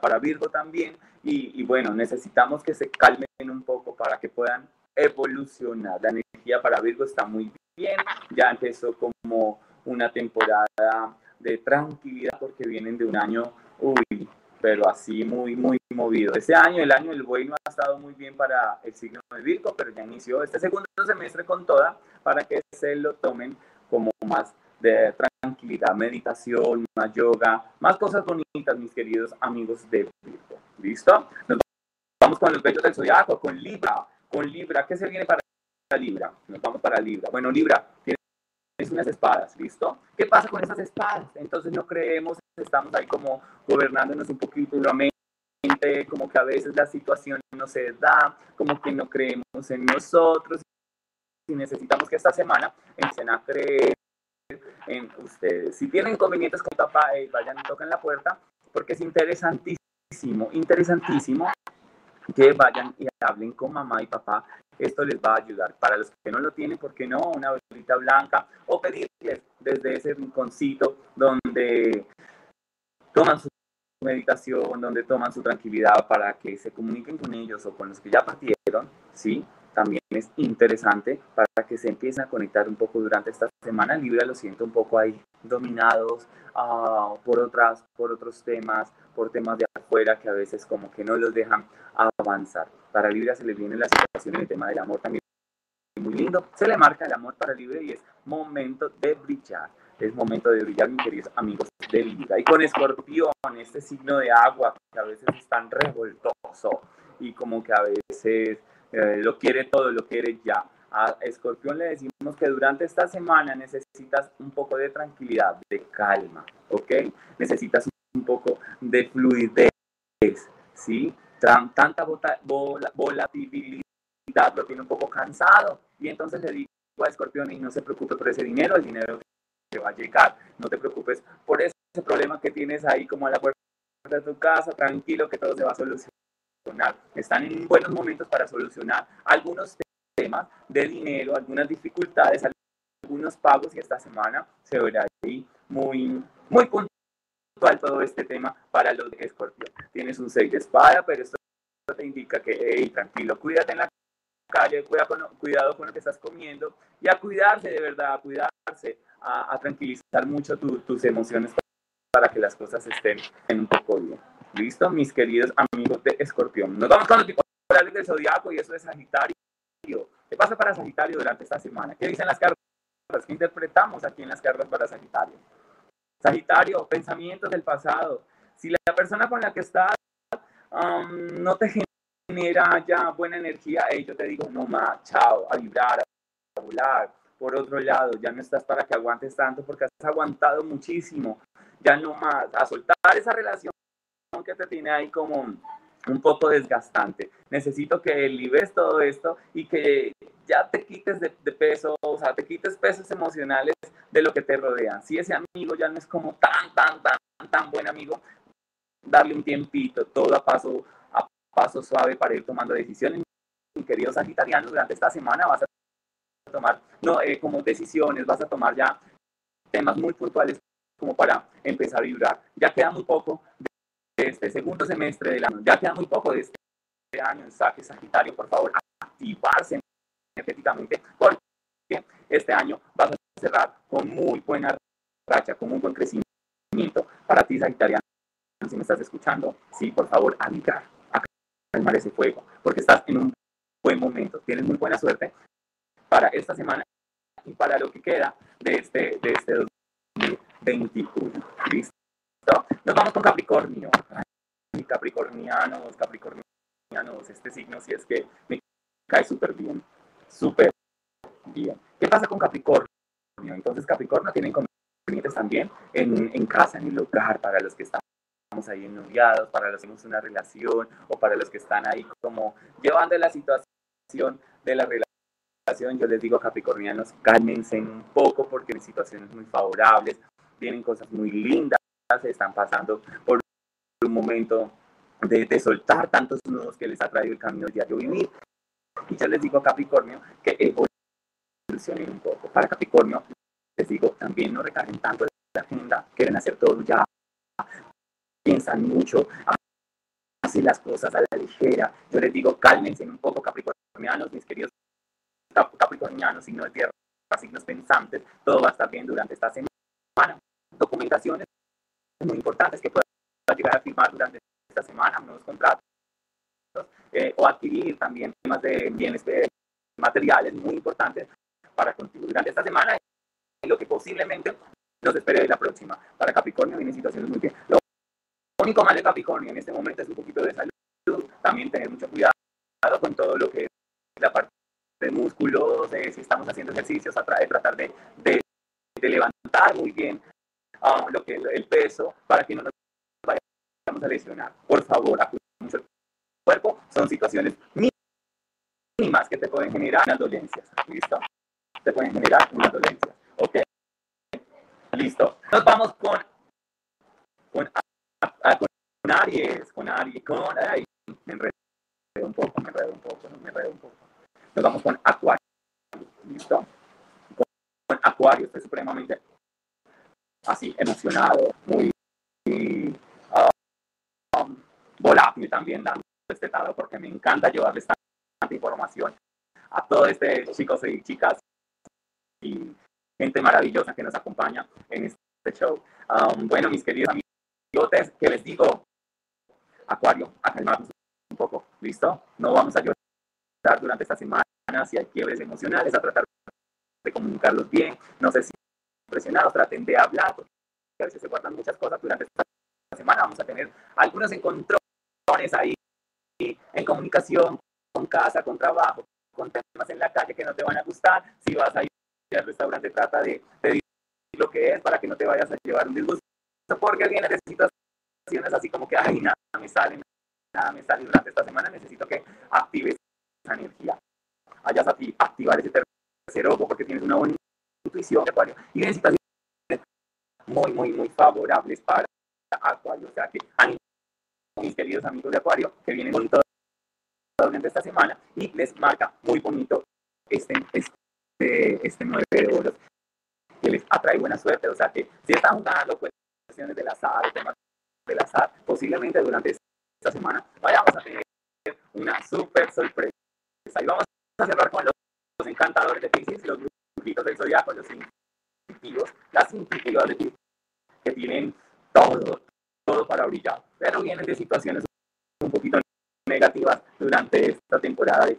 Speaker 3: para Virgo también. Y, y, bueno, necesitamos que se calmen un poco para que puedan evolucionar. La energía para Virgo está muy bien. Ya empezó como una temporada de tranquilidad porque vienen de un año, uy, pero así muy, muy movido. Este año, el año del buey no ha estado muy bien para el signo de Virgo, pero ya inició este segundo semestre con toda para que se lo tomen como más de tranquilidad, meditación, más yoga, más cosas bonitas, mis queridos amigos de Virgo. ¿Listo? Nos vamos con los bellos del zodiaco, con Libra. Con Libra, ¿qué se viene para Libra? Nos vamos para Libra. Bueno, Libra, tienes unas espadas, ¿listo? ¿Qué pasa con esas espadas? Entonces no creemos, estamos ahí como gobernándonos un poquito duramente, como que a veces la situación no se da, como que no creemos en nosotros y necesitamos que esta semana empiecen a creer en ustedes. Si tienen inconvenientes con papá, vayan y toquen la puerta, porque es interesantísimo, interesantísimo que vayan y hablen con mamá y papá. Esto les va a ayudar. Para los que no lo tienen, ¿por qué no? Una velita blanca o pedirles desde ese rinconcito donde toman su meditación, donde toman su tranquilidad para que se comuniquen con ellos o con los que ya partieron, ¿sí? También es interesante para que se empiecen a conectar un poco durante esta semana. Libra lo siento un poco ahí dominados uh, por, otras, por otros temas, por temas de afuera que a veces como que no los dejan avanzar. Para Libra se le viene la situación en el tema del amor también muy lindo. Se le marca el amor para Libra y es momento de brillar. Es momento de brillar, mis queridos amigos de Libra. Y con Escorpión, este signo de agua que a veces es tan revoltoso y como que a veces eh, lo quiere todo, lo quiere ya. A Escorpión le decimos que durante esta semana necesitas un poco de tranquilidad, de calma, ¿ok? Necesitas un poco de fluidez, ¿sí? Tanta volatilidad lo tiene un poco cansado y entonces le digo a Escorpión no se preocupe por ese dinero, el dinero que va a llegar, no te preocupes por ese problema que tienes ahí como a la puerta de tu casa, tranquilo que todo se va a solucionar están en buenos momentos para solucionar algunos temas de dinero, algunas dificultades, algunos pagos y esta semana se verá ahí muy, muy puntual todo este tema para los de Escorpio. Tienes un 6 de espada, pero esto te indica que, hey, tranquilo, cuídate en la calle, cuidado con lo que estás comiendo y a cuidarse de verdad, a cuidarse, a, tranquilizar mucho tus emociones para que las cosas estén en un poco bien. ¿Listo? Mis queridos amigos de Escorpión. Nos vamos con los bipolares del zodiaco y eso es Sagitario. ¿Qué pasa para Sagitario durante esta semana? ¿Qué dicen las cartas? ¿Qué interpretamos aquí en las cartas para Sagitario? Sagitario, pensamientos del pasado. Si la persona con la que estás um, no te genera ya buena energía, yo te digo, no más, chao, a vibrar, a volar. Por otro lado, ya no estás para que aguantes tanto porque has aguantado muchísimo. Ya no más, a soltar esa relación que te tiene ahí como un poco desgastante. Necesito que libres todo esto y que ya te quites de, peso, o sea, te quites pesos emocionales de lo que te rodea. Si ese amigo ya no es como tan, tan, tan, tan buen amigo, darle un tiempito, todo a paso, a paso suave para ir tomando decisiones. Mi querido Sagitariano, durante esta semana vas a tomar no, eh, como decisiones, vas a tomar ya temas muy puntuales como para empezar a vibrar. Ya queda muy poco este segundo semestre del año. Ya queda muy poco de este año en saque Sagitario, por favor, activarse energéticamente, porque este año vas a cerrar con muy buena racha, con muy buen crecimiento para ti, Sagitario. Si me estás escuchando, sí, por favor, a vibrar, a calmar ese fuego, porque estás en un buen momento, tienes muy buena suerte para esta semana y para lo que queda de este, de este 2021. ¿Listo? Nos vamos con Capricornio. Capricornio signo si es que me cae súper bien, súper bien. ¿Qué pasa con Capricornio? Entonces Capricornio tiene inconvenientes también en, en casa, en el hogar, para los que están ahí ennoviados, para los que tenemos una relación o para los que están ahí como llevando la situación de la relación, yo les digo capricornianos, cálmense un poco porque en situaciones muy favorables, tienen cosas muy lindas, están pasando por un momento de, de soltar tantos nudos que les ha traído el camino diario vivir. Y yo les digo a Capricornio que evolucionen un poco. Para Capricornio, les digo, también no recarguen tanto la agenda, quieren hacer todo ya, piensan mucho, hacen las cosas a la ligera. Yo les digo, cálmense un poco, capricornianos, mis queridos capricornianos, signos de tierra, signos pensantes, todo va a estar bien durante esta semana. Documentaciones muy importantes que puedan llegar a firmar durante esta semana, nuevos contratos, eh, o adquirir también temas de bienes materiales muy importantes para contribuir durante esta semana y lo que posiblemente nos espere de la próxima. Para Capricornio vienen situaciones muy bien único mal de Capricornio en este momento es un poquito de salud, también tener mucho cuidado con todo lo que es la parte de músculos, si estamos haciendo ejercicios, a tratar de, de, levantar muy bien ah, lo que el peso para que no nos vayamos a lesionar. Por favor, mucho el cuerpo, son situaciones mínimas que te pueden generar unas dolencias, ¿listo? Te pueden generar unas dolencias, ¿ok? Listo. Nos vamos con, con con Aries, con Aries, con Aries. Me enredo un poco, me enredo un poco, me enredo un poco. Nos vamos con Acuario. ¿Listo? Con, Acuario estoy supremamente así, emocionado, muy, um, volátil también dando este lado porque me encanta llevarles tanta información a todos este chicos y chicas y gente maravillosa que nos acompaña en este show. Um, bueno, mis queridos amigos, que les digo, Acuario, a calmarnos un poco, ¿listo? No vamos a llorar durante esta semana si hay quiebres emocionales, a tratar de comunicarlos bien, no sé si presionados, traten de hablar, porque a veces se guardan muchas cosas durante esta semana, vamos a tener algunos encontrones ahí en comunicación, con casa, con trabajo, con temas en la calle que no te van a gustar, si vas a ir al restaurante trata de, de lo que es para que no te vayas a llevar un disgusto porque viene de situaciones así como que, ay, nada me sale, nada me sale durante esta semana, necesito que actives esa energía. Hayas a activar ese tercer ojo porque tienes una buena intuición, Acuario, y vienen situaciones muy, muy, muy favorables para Acuario. O sea que ánimo, mis queridos amigos de Acuario, que vienen con todo durante esta semana y les marca muy bonito este, este, este 9 de oros que les atrae buena suerte. O sea que si están jugando, pues del azar, temas del azar, posiblemente durante esta semana vayamos a tener una súper sorpresa. Y vamos a cerrar con los, encantadores de Pisces, los grupitos del zodiaco, los intuitivos, las intuitivas de Pisces, que tienen todo, todo para brillar, pero vienen de situaciones un poquito negativas durante esta temporada de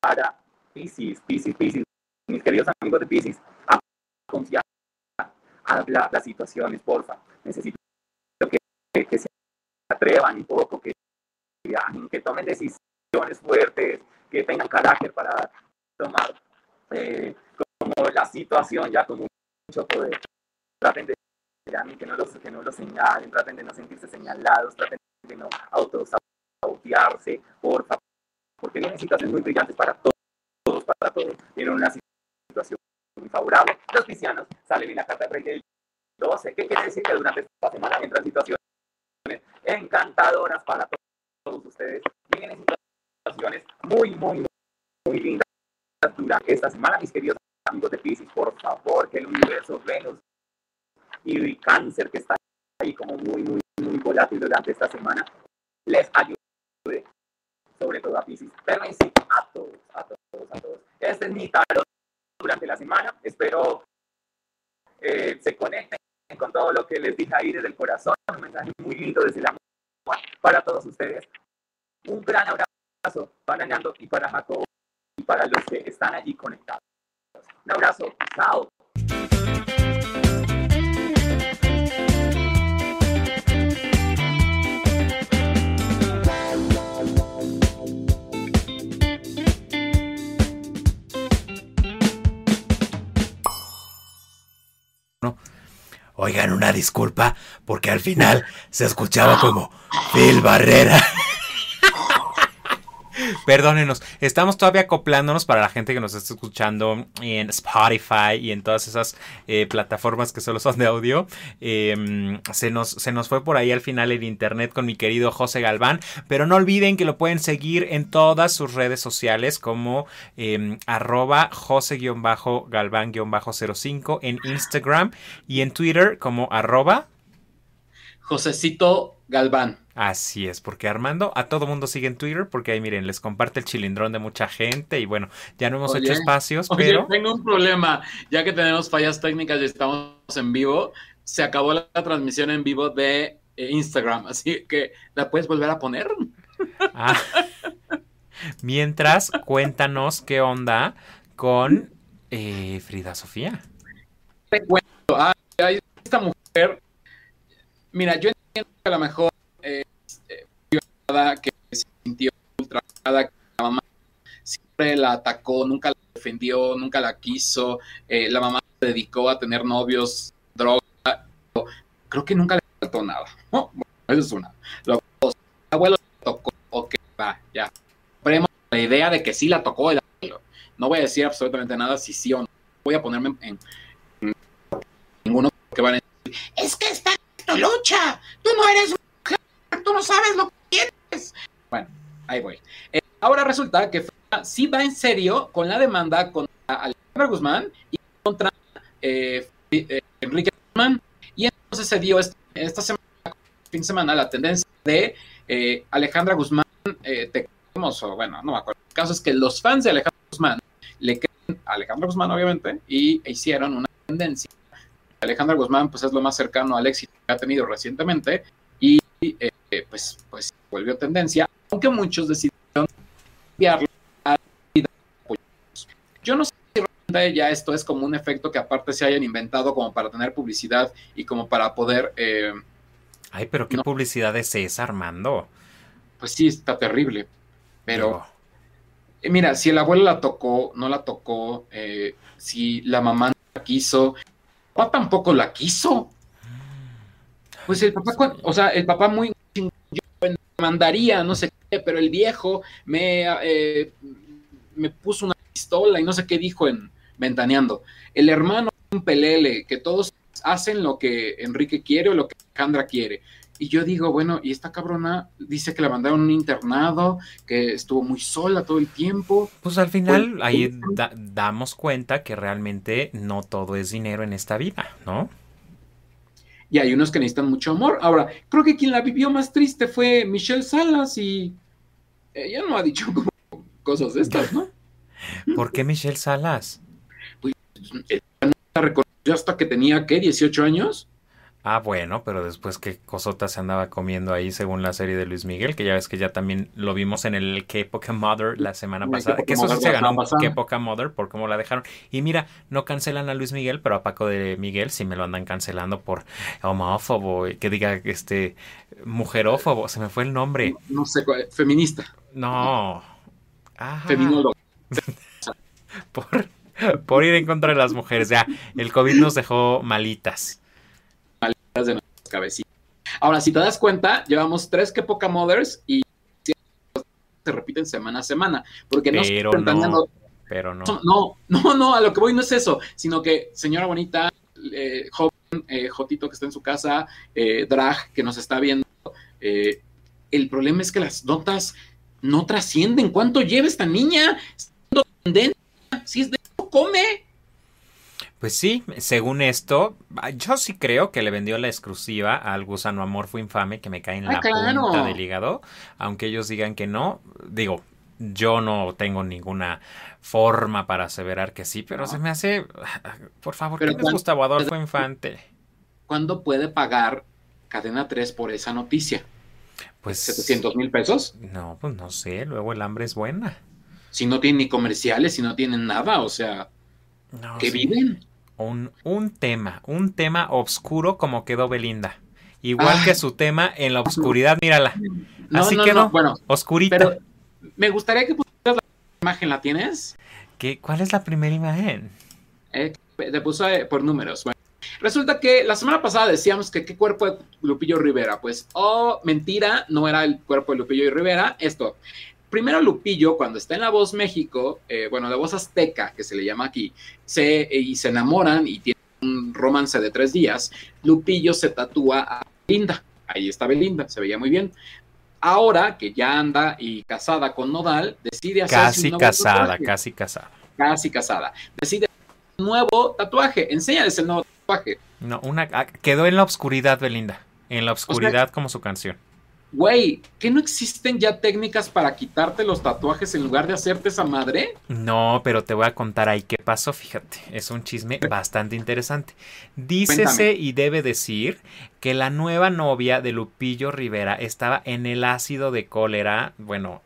Speaker 3: para Pisces, Pisces, Pisces, mis queridos amigos de Pisces, a confiar habla las situaciones, porfa. Necesito que, que se atrevan un poco, que que tomen decisiones fuertes, que tengan carácter para tomar eh, la situación ya con mucho poder. Traten de que no los, que no los señalen, traten de no sentirse señalados, traten de no autosabotearse, porfa, porque vienen situaciones muy brillantes para todos, para todos. Vienen una situación muy favorable. Los cristianos salen en la carta del rey del 12. ¿Qué quiere decir? Que durante esta semana entran situaciones encantadoras para todos ustedes. Vienen situaciones muy, muy, muy lindas durante esta semana, mis queridos amigos de Pisces. Por favor, que el universo, Venus y Cáncer, que está ahí como muy, muy, muy volátil durante esta semana, les ayude, sobre todo a Pisces. Pero sí, a todos, a todos, a todos. Este es mi tarot durante la semana. Espero eh, se conecten con todo lo que les dije ahí desde el corazón. Un mensaje muy lindo desde el amor para todos ustedes. Un gran abrazo para Nando y para Jacob y para los que están allí conectados. Un abrazo. Chao.
Speaker 1: Oigan, una disculpa, porque al final se escuchaba como Phil Barrera. Perdónenos, estamos todavía acoplándonos para la gente que nos está escuchando en Spotify y en todas esas eh, plataformas que solo son de audio. Em, se, nos, se nos fue por ahí al final el internet con mi querido José Galván, pero no olviden que lo pueden seguir en todas sus redes sociales como eh, arroba José-Galván-05 en Instagram y en Twitter como arroba
Speaker 2: Josecito Galván.
Speaker 1: Así es, porque Armando a todo mundo sigue en Twitter, porque ahí miren, les comparte el chilindrón de mucha gente y bueno, ya no hemos hecho espacios, pero...
Speaker 2: tengo un problema, ya que tenemos fallas técnicas y estamos en vivo, se acabó la, transmisión en vivo de eh, Instagram, así que ¿la puedes volver a poner?
Speaker 1: Ah. Mientras, cuéntanos qué onda con eh, Frida Sofía.
Speaker 2: Te cuento, ah, esta mujer, mira, yo entiendo que a lo mejor que se sintió ultrajada, que la mamá siempre la atacó, nunca la defendió, nunca la quiso, eh, la mamá se dedicó a tener novios, droga, creo que nunca le faltó nada. eso es una. Lo, el abuelo la tocó, ok, va, ya. La idea de que sí la tocó el abuelo. No voy a decir absolutamente nada si sí o no. Voy a ponerme en, en ninguno que van a decir, es que está lucha, tú no eres mujer, tú no sabes lo que bueno, ahí voy. Eh, ahora resulta que sí va en serio con la demanda contra Alejandra Guzmán y contra eh, eh, Enrique Guzmán. Y entonces se dio esta semana, fin de semana, la tendencia de Alejandra Guzmán, te o bueno, no me acuerdo. El caso es que los fans de Alejandra Guzmán le creen a Alejandra Guzmán, obviamente, y hicieron una tendencia. Alejandra Guzmán, pues es lo más cercano al éxito que ha tenido recientemente, y pues, pues volvió tendencia, aunque muchos decidieron enviarlo a Yo no sé si realmente ya esto es como un efecto que aparte se hayan inventado como para tener publicidad y como para poder... Eh,
Speaker 1: Ay, pero ¿qué publicidad es esa, Armando?
Speaker 2: Pues sí, está terrible. Pero... Eh, mira, si el abuelo la tocó, no la tocó, eh, si la mamá no la quiso, papá tampoco la quiso. Pues el papá, o sea, el papá muy mandaría, no sé qué, pero el viejo me, eh, me puso una pistola y no sé qué dijo en Ventaneando. El hermano un pelele, que todos hacen lo que Enrique quiere o lo que Alejandra quiere. Y yo digo, bueno, y esta cabrona dice que la mandaron a un internado, que estuvo muy sola todo el tiempo.
Speaker 1: Pues al final pues, ahí damos cuenta que realmente no todo es dinero en esta vida, ¿no?
Speaker 2: y hay unos que necesitan mucho amor. Ahora, creo que quien la vivió más triste fue Michelle Salas y ella no ha dicho cosas de estas, ¿no?
Speaker 1: ¿Por qué Michelle Salas?
Speaker 2: Pues, la reconoció hasta que tenía, ¿qué? 18 años.
Speaker 1: Ah, bueno, pero después que Cosota se andaba comiendo ahí según la serie de Luis Miguel, que ya ves que ya también lo vimos en el Que Poca Mother la semana pasada, que eso sí se ganó Que Poca Mother por cómo la dejaron. Y mira, no cancelan a Luis Miguel, pero a Paco de Miguel sí me lo andan cancelando por homófobo, que diga este mujerófobo, se me fue el nombre.
Speaker 2: No, sé, feminista.
Speaker 1: No.
Speaker 2: Feminólogo.
Speaker 1: por, por ir en contra de las mujeres, ya, el COVID nos dejó malitas
Speaker 2: de nuestras cabecitas. Ahora, si te das cuenta, llevamos tres que poca mothers y se repiten semana a semana. Porque no
Speaker 1: pero no, pero no.
Speaker 2: No, no, no, a lo que voy no es eso, sino que señora bonita, eh, joven, eh, Jotito que está en su casa, eh, Drag que nos está viendo, el problema es que las notas no trascienden. ¿Cuánto lleva esta niña? Si es de come.
Speaker 1: Pues sí, según esto, yo sí creo que le vendió la exclusiva al gusano amor fue infame que me cae en ah, la punta del hígado, aunque ellos digan que no, digo, yo no tengo ninguna forma para aseverar que sí, pero se me hace, por favor, ¿quién es Gustavo Adolfo Infante?
Speaker 2: ¿Cuándo puede pagar Cadena 3 por esa noticia? Pues 700 mil pesos.
Speaker 1: No, pues no sé, luego el hambre es buena.
Speaker 2: Si no tienen ni comerciales, si no tienen nada, o sea, ¿qué viven?
Speaker 1: Un, tema, un tema oscuro como quedó Belinda. Igual que su tema en la oscuridad, mírala. Así quedó, bueno, oscurita. Pero
Speaker 2: me gustaría que pusieras la imagen, ¿la tienes?
Speaker 1: ¿Qué, ¿Cuál es la primera imagen?
Speaker 2: Eh, te puso eh, por números. Resulta que la semana pasada decíamos que qué cuerpo de Lupillo Rivera. Pues, oh, mentira, no era el cuerpo de Lupillo Rivera. Esto, primero Lupillo, cuando está en La Voz México, eh, bueno, La Voz Azteca, que se le llama aquí, se, y se enamoran y tienen un romance de tres días, Lupillo se tatúa a Belinda. Ahí está Belinda, se veía muy bien. Ahora que ya anda y casada con Nodal, decide hacer
Speaker 1: Casi casada, casi casada.
Speaker 2: Casi casada. Decide un nuevo tatuaje. Enséñales el nuevo tatuaje.
Speaker 1: No, una ah, quedó en la oscuridad, Belinda. En la oscuridad como su canción.
Speaker 2: Güey, ¿que no existen ya técnicas para quitarte los tatuajes en lugar de hacerte esa madre?
Speaker 1: No, pero te voy a contar ahí qué pasó, fíjate. Es un chisme bastante interesante. Dícese y debe decir que la nueva novia de Lupillo Rivera estaba en el ácido de cólera, bueno,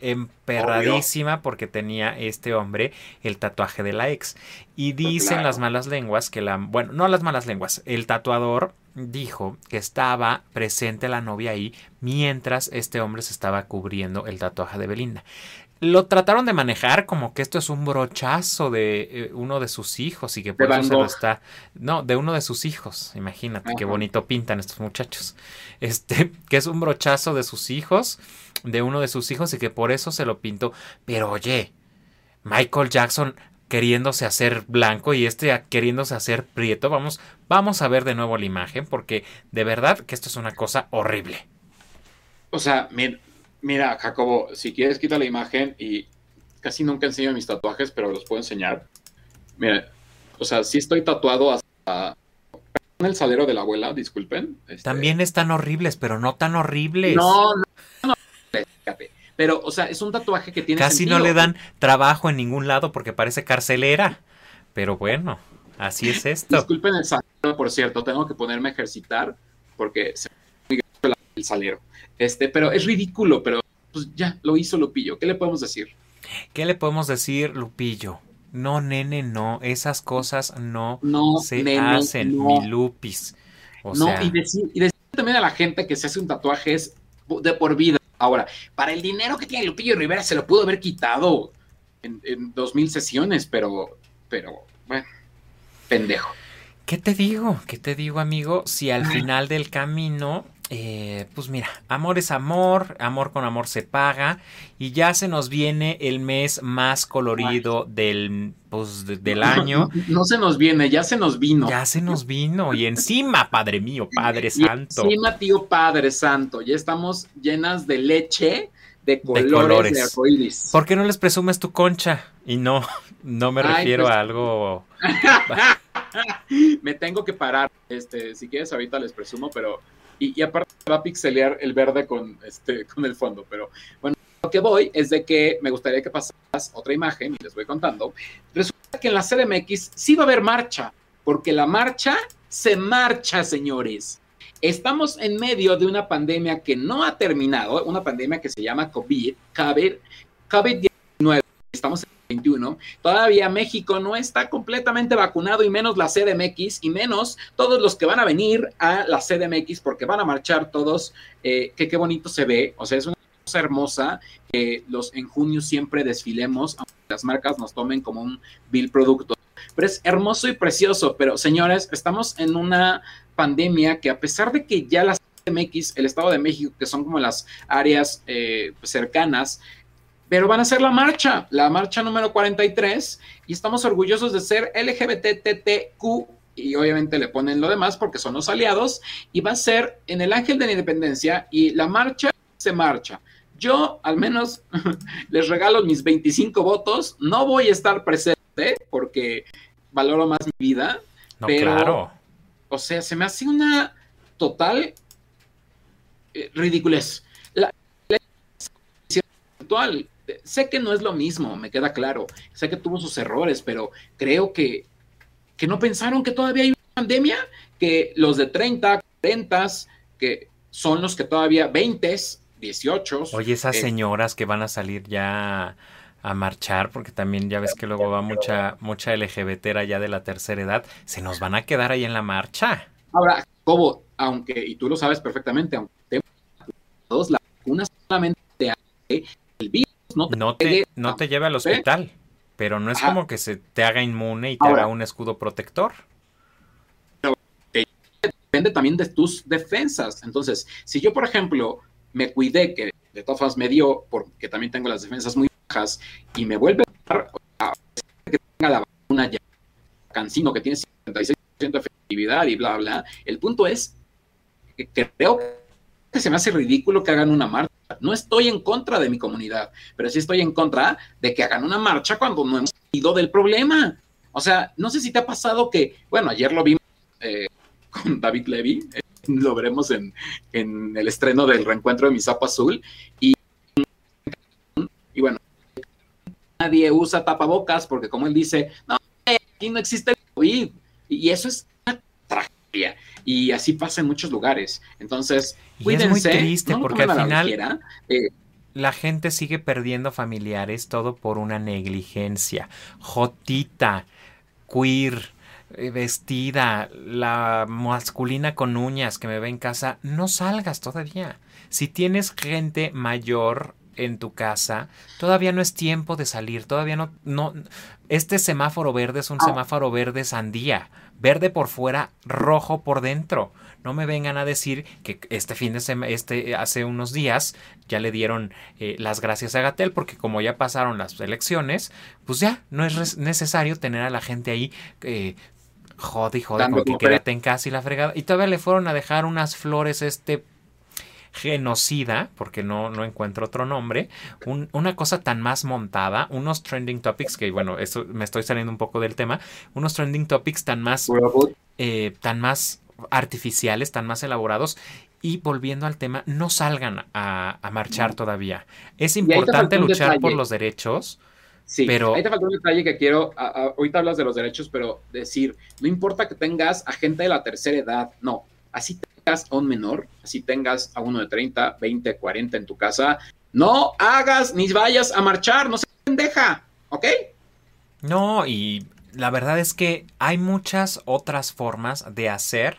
Speaker 1: emperradísima porque tenía este hombre el tatuaje de la ex. Y dicen las malas lenguas que la, bueno, no las malas lenguas, el tatuador dijo que estaba presente la novia ahí mientras este hombre se estaba cubriendo el tatuaje de Belinda. Lo trataron de manejar como que esto es un brochazo de eh, uno de sus hijos y que por eso se lo está. No, de uno de sus hijos. Imagínate qué bonito pintan estos muchachos. Este, que es un brochazo de sus hijos, de uno de sus hijos y que por eso se lo pintó. Pero oye, Michael Jackson queriéndose hacer blanco y este queriéndose hacer prieto. Vamos, vamos a ver de nuevo la imagen porque de verdad que esto es una cosa horrible.
Speaker 2: O sea, mira, Jacobo, si quieres quita la imagen y casi nunca enseño mis tatuajes, pero los puedo enseñar. Mira, o sea, sí estoy tatuado hasta el salero de la abuela, disculpen.
Speaker 1: Este También están horribles, pero no tan horribles.
Speaker 2: No, no, no. Pero, o sea, es un tatuaje que tiene.
Speaker 1: Casi no le dan trabajo en ningún lado porque parece carcelera. Pero bueno, así es esto.
Speaker 2: Disculpen el salero, por cierto, tengo que ponerme a ejercitar porque se el salero. Este, pero es ridículo, pero pues ya lo hizo Lupillo. ¿Qué le podemos decir?
Speaker 1: ¿Qué le podemos decir, Lupillo? No, nene, no. Esas cosas no, se hacen, mi Lupis.
Speaker 2: no, y decir, y decir también a la gente que se hace un tatuaje es de por vida. Ahora, para el dinero que tiene Lupillo Rivera se lo pudo haber quitado en, dos mil sesiones, pero, pero, bueno, pendejo.
Speaker 1: ¿Qué te digo? ¿Qué te digo, amigo? Si al final del camino eh, pues mira, amor es amor, amor con amor se paga y ya se nos viene el mes más colorido del, pues, del año.
Speaker 2: No, se nos viene, ya se nos vino.
Speaker 1: Ya se nos vino y encima, Padre mío, Padre Santo.
Speaker 2: encima, tío Padre Santo, ya estamos llenas de leche. De colores, de, colores.
Speaker 1: ¿Por qué no les presumes tu concha? Y no, no me refiero pues a algo.
Speaker 2: me tengo que parar. Este, si quieres, ahorita les presumo, pero y, aparte va a pixelear el verde con, este, con el fondo. Pero bueno, lo que voy es de que me gustaría que pasaras otra imagen y les voy contando. Resulta que en la CDMX sí va a haber marcha, porque la marcha se marcha, señores. Estamos en medio de una pandemia que no ha terminado, una pandemia que se llama COVID, COVID-19. Estamos en 21, todavía México no está completamente vacunado y menos la CDMX y menos todos los que van a venir a la CDMX porque van a marchar todos, eh, que qué bonito se ve, o sea, es una cosa hermosa que los en junio siempre desfilemos, aunque las marcas nos tomen como un vil producto, pero es hermoso y precioso, pero señores, estamos en una pandemia que a pesar de que ya la CDMX, el Estado de México, que son como las áreas eh, cercanas, pero van a ser la marcha, la marcha número 43, y estamos orgullosos de ser LGBTTQ, y obviamente le ponen lo demás porque son los aliados, y va a ser en el Ángel de la Independencia, y la marcha se marcha. Yo al menos les regalo mis 25 votos, no voy a estar presente porque valoro más mi vida, no, pero, claro. o sea, se me hace una total eh, ridiculez. La, la actual sé que no es lo mismo, me queda claro. Sé que tuvo sus errores, pero creo que, que no pensaron que todavía hay una pandemia, que los de 30, 40, que son los que todavía 20, 18.
Speaker 1: Oye, esas eh, señoras que van a salir ya a marchar, porque también ya ves que luego va mucha, mucha LGBT ya de la tercera edad, se nos van a quedar ahí en la marcha.
Speaker 2: Ahora, como, aunque, y tú lo sabes perfectamente, aunque todos la vacuna solamente el virus
Speaker 1: no te, no te, lleve al hospital, pero no es como que se te haga inmune y te haga un escudo protector.
Speaker 2: depende también de tus defensas. Entonces, si yo, por ejemplo, me cuidé, que de todas formas me dio, porque también tengo las defensas muy bajas, y me vuelve a dar, que tenga la vacuna ya, cancino que tiene 56% de efectividad y bla, bla, el punto es que creo que se me hace ridículo que hagan una marcha. No estoy en contra de mi comunidad, pero sí estoy en contra de que hagan una marcha cuando no hemos ido del problema. O sea, no sé si te ha pasado que, bueno, ayer lo vimos eh, con David Levy, eh, lo veremos en, el estreno del reencuentro de mi sapo azul, y, y bueno, nadie usa tapabocas porque como él dice, no, aquí no existe el COVID, y eso es una tragedia, y así pasa en muchos lugares. Entonces,
Speaker 1: cuídense. es muy triste porque al final... Eh, la gente sigue perdiendo familiares todo por una negligencia. Jotita, queer, eh, vestida, la masculina con uñas que me ve en casa, no salgas todavía. Si tienes gente mayor en tu casa, todavía no es tiempo de salir, todavía no, no, este semáforo verde es un ah. semáforo verde sandía, verde por fuera, rojo por dentro. No me vengan a decir que este fin de semana, este, hace unos días, ya le dieron eh, las gracias a Gatel, porque como ya pasaron las elecciones, pues ya no es necesario tener a la gente ahí eh, jode y jode porque quédate en casa y la fregada. Y todavía le fueron a dejar unas flores este genocida, porque no, no encuentro otro nombre, una cosa tan más montada, unos trending topics, que bueno, eso me estoy saliendo un poco del tema, unos trending topics tan más, eh, tan más artificiales, tan más elaborados. Y volviendo al tema, no salgan a, marchar todavía. Es importante luchar por los derechos.
Speaker 2: Sí, pero... ahí te falta un detalle que quiero, ahorita hablas de los derechos, pero decir, no importa que tengas a gente de la tercera edad, no, así tengas a un menor, así tengas a uno de 30, 20, 40 en tu casa, no hagas ni vayas a marchar, no se pendeja, ¿ok?
Speaker 1: No, y la verdad es que hay muchas otras formas de hacer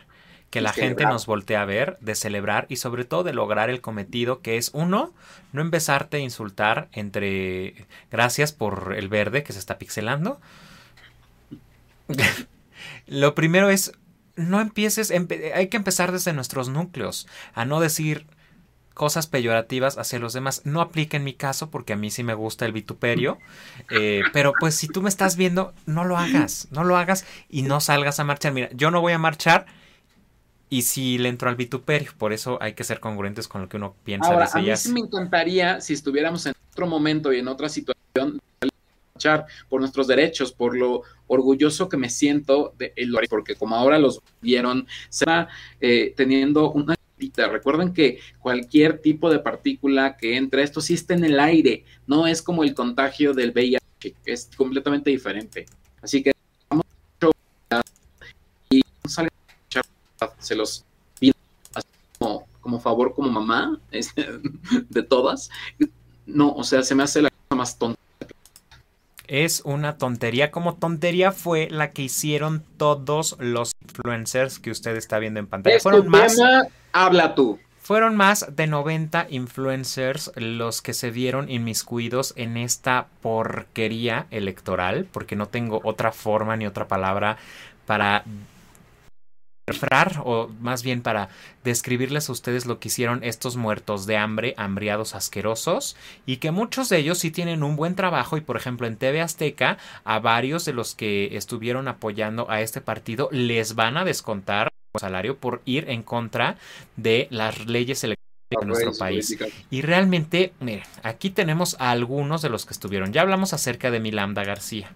Speaker 1: que la gente nos voltee a ver, de celebrar y sobre todo de lograr el cometido que es uno, no empezarte a insultar entre gracias por el verde que se está pixelando. Lo primero es no empieces, hay que empezar desde nuestros núcleos, a no decir cosas peyorativas hacia los demás. No aplica en mi caso porque a mí sí me gusta el vituperio, eh, pero pues si tú me estás viendo, no lo hagas, no lo hagas y no salgas a marchar. Mira, yo no voy a marchar y si le entro al vituperio. Por eso hay que ser congruentes con lo que uno piensa
Speaker 2: Ahora, a mí sí me encantaría si estuviéramos en otro momento y en otra situación luchar por nuestros derechos, por lo orgulloso que me siento de el porque como ahora los vieron, se va eh, teniendo una Recuerden que cualquier tipo de partícula que entre, esto sí está en el aire, no es como el contagio del VIH, que es completamente diferente. Así que vamos y se los pido como, como favor como mamá de todas. No, o sea, se me hace la cosa más tonta.
Speaker 1: Es una tontería, como tontería fue la que hicieron todos los influencers que usted está viendo en pantalla.
Speaker 2: Fueron más. habla tú.
Speaker 1: Fueron más de 90 influencers los que se vieron inmiscuidos en esta porquería electoral, porque no tengo otra forma ni otra palabra para o más bien para describirles a ustedes lo que hicieron estos muertos de hambre, hambriados asquerosos, y que muchos de ellos sí tienen un buen trabajo y por ejemplo en TV Azteca a varios de los que estuvieron apoyando a este partido les van a descontar salario por ir en contra de las leyes electorales de nuestro país. Y realmente, miren, aquí tenemos a algunos de los que estuvieron. Ya hablamos acerca de Milanda García.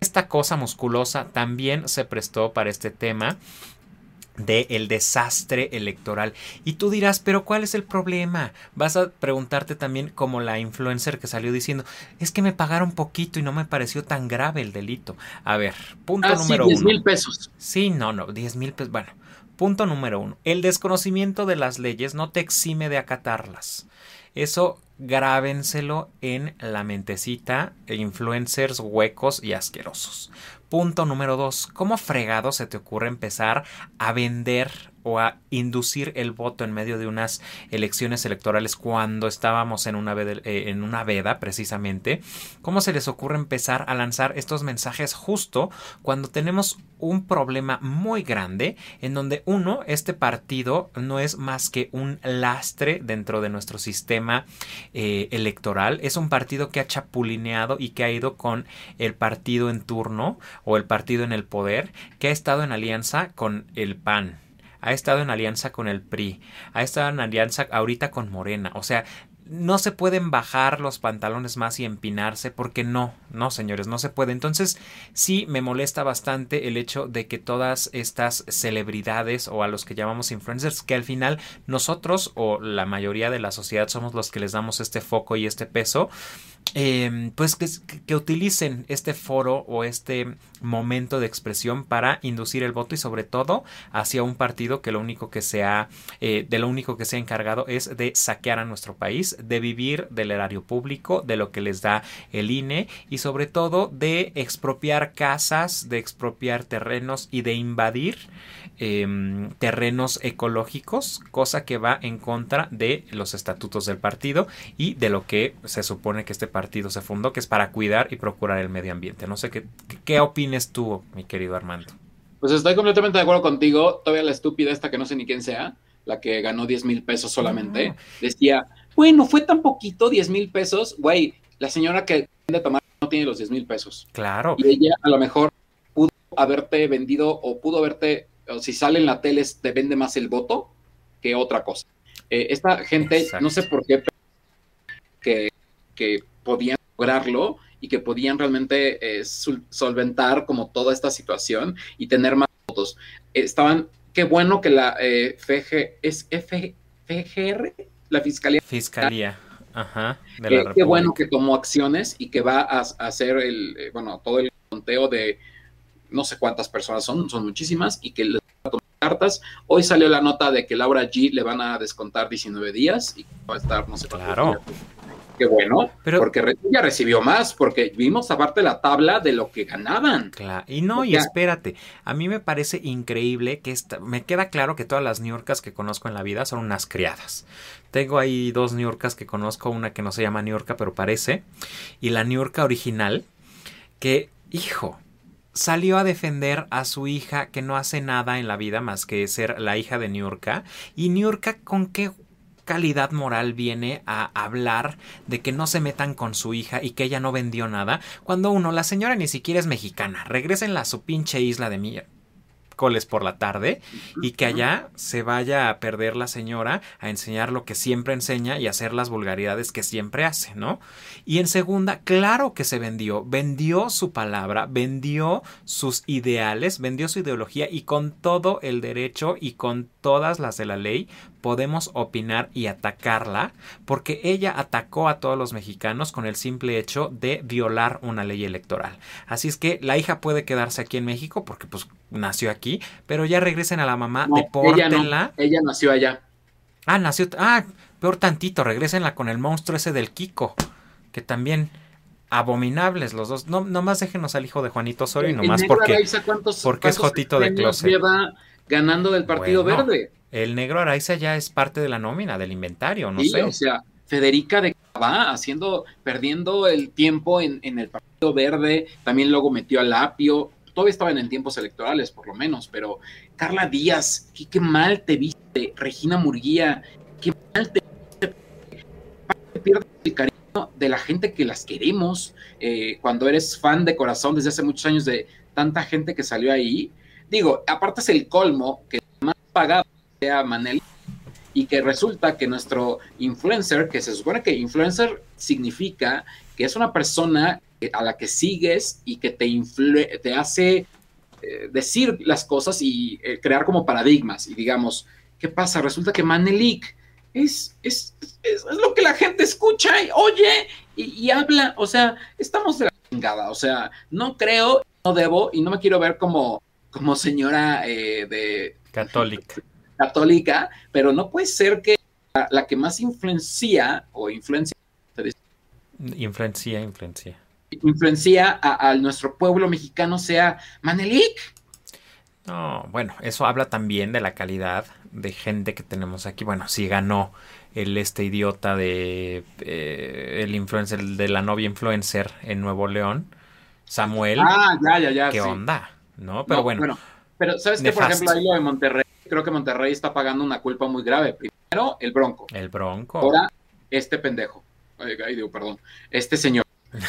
Speaker 1: Esta cosa musculosa también se prestó para este tema de el desastre electoral. Y tú dirás, pero ¿cuál es el problema? Vas a preguntarte también como la influencer que salió diciendo, es que me pagaron poquito y no me pareció tan grave el delito. A ver, punto ah, número sí, 10
Speaker 2: mil pesos.
Speaker 1: Sí, no, no, 10 mil pesos. Bueno, punto número uno. El desconocimiento de las leyes no te exime de acatarlas. Eso grábenselo en la mentecita, influencers huecos y asquerosos. Punto número dos, ¿cómo fregado se te ocurre empezar a vender o a inducir el voto en medio de unas elecciones electorales cuando estábamos en una, veda, eh, en una veda precisamente? ¿Cómo se les ocurre empezar a lanzar estos mensajes justo cuando tenemos un problema muy grande en donde uno, este partido no es más que un lastre dentro de nuestro sistema eh, electoral, es un partido que ha chapulineado y que ha ido con el partido en turno o el partido en el poder, que ha estado en alianza con el PAN ha estado en alianza con el PRI, ha estado en alianza ahorita con Morena, o sea, no se pueden bajar los pantalones más y empinarse porque no, no señores, no se puede. Entonces sí me molesta bastante el hecho de que todas estas celebridades o a los que llamamos influencers, que al final nosotros o la mayoría de la sociedad somos los que les damos este foco y este peso, eh, pues que, utilicen este foro o este momento de expresión para inducir el voto y sobre todo hacia un partido que lo único que se ha, eh, de lo único que se ha encargado es de saquear a nuestro país, de vivir del erario público, de lo que les da el INE y sobre todo de expropiar casas, de expropiar terrenos y de invadir eh, terrenos ecológicos, cosa que va en contra de los estatutos del partido y de lo que se supone que este partido se fundó, que es para cuidar y procurar el medio ambiente. No sé qué, qué opines tú, mi querido Armando.
Speaker 2: Pues estoy completamente de acuerdo contigo. Todavía la estúpida esta que no sé ni quién sea, la que ganó 10 mil pesos solamente, no. decía, bueno, fue tan poquito, 10 mil pesos, güey, la señora que vende tomar no tiene los 10 mil pesos.
Speaker 1: Claro.
Speaker 2: Y ella a lo mejor pudo haberte vendido o pudo haberte o si sale en la tele te vende más el voto que otra cosa. Eh, esta gente, Exacto. no sé por qué, que, que, podían lograrlo y que podían realmente eh, solventar como toda esta situación y tener más votos. Eh, estaban, qué bueno que la eh, FG, es F, FGR, la Fiscalía.
Speaker 1: Fiscalía. Ajá,
Speaker 2: de la qué bueno que tomó acciones y que va a, a hacer el, bueno, todo el conteo de, no sé cuántas personas son, son muchísimas, y que les va a tomar cartas. Hoy salió la nota de que Laura G le van a descontar 19 días y va a estar, no sé
Speaker 1: Claro.
Speaker 2: Qué bueno, Pero, porque ella recibió más, porque vimos aparte la tabla de lo que ganaban.
Speaker 1: Claro, y no, y espérate, a mí me parece increíble que esta, me queda claro que todas las niurcas que conozco en la vida son unas criadas. Tengo ahí dos niurcas que conozco, una que no se llama niurca, pero parece, y la niurca original, que, hijo, salió a defender a su hija que no hace nada en la vida más que ser la hija de Niurka. Y Niurka, ¿con qué calidad moral viene a hablar de que no se metan con su hija y que ella no vendió nada? Cuando uno, la señora ni siquiera es mexicana. Regrésenla a su pinche isla de mierda miércoles por la tarde y que allá se vaya a perder la señora a enseñar lo que siempre enseña y hacer las vulgaridades que siempre hace, ¿no? Y en segunda, claro que se vendió, vendió su palabra, vendió sus ideales, vendió su ideología y con todo el derecho y con todas las de la ley podemos opinar y atacarla porque ella atacó a todos los mexicanos con el simple hecho de violar una ley electoral. Así es que la hija puede quedarse aquí en México porque pues nació aquí, pero ya regresen a la mamá,
Speaker 2: no,
Speaker 1: depórtenla.
Speaker 2: Ella, no, ella nació allá.
Speaker 1: Ah, nació, ah, peor tantito, regrésenla con el monstruo ese del Kiko, que también abominables los dos. No, nomás déjenos al hijo de Juanito Osorio y nomás porque,
Speaker 2: Araiza, ¿cuántos,
Speaker 1: porque
Speaker 2: cuántos
Speaker 1: es Jotito de closet.
Speaker 2: lleva ganando del Partido
Speaker 1: Bueno,
Speaker 2: Verde?
Speaker 1: El negro Araiza ya es parte de la nómina, del inventario, no
Speaker 2: Sí,
Speaker 1: sé.
Speaker 2: o sea, Federica de va haciendo, perdiendo el tiempo en, en, el Partido Verde, también luego metió al Apio, todavía estaban en tiempos electorales por lo menos, pero Carla Díaz, qué, qué mal te viste, Regina Murguía, qué mal te viste, pierdes el cariño de la gente que las queremos, eh, cuando eres fan de corazón desde hace muchos años de tanta gente que salió ahí, digo, aparte es el colmo que más pagado sea Manel y que resulta que nuestro influencer, que se supone que influencer significa que es una persona a la que sigues y que te, te hace eh, decir las cosas y eh, crear como paradigmas. Y digamos, ¿qué pasa? Resulta que Manelik es, es, es, lo que la gente escucha y oye y, y, habla. O sea, estamos de la chingada. O sea, no creo, no debo y no me quiero ver como, como señora eh, de...
Speaker 1: Católica
Speaker 2: católica, pero no puede ser que la, que más influencia o influencia.
Speaker 1: Influencia, influencia.
Speaker 2: Influencia a, nuestro pueblo mexicano sea Manelik.
Speaker 1: No, bueno, eso habla también de la calidad de gente que tenemos aquí. Bueno, si ganó el este idiota de eh, el influencer de la novia influencer en Nuevo León, Samuel.
Speaker 2: Ah, ya, ya, ya.
Speaker 1: ¿Qué onda? ¿No? Pero bueno.
Speaker 2: Pero sabes que por ejemplo ahí lo de Monterrey, creo que Monterrey está pagando una culpa muy grave. Primero, el Bronco.
Speaker 1: El Bronco.
Speaker 2: Ahora, este pendejo. Ay, digo, perdón. Este señor.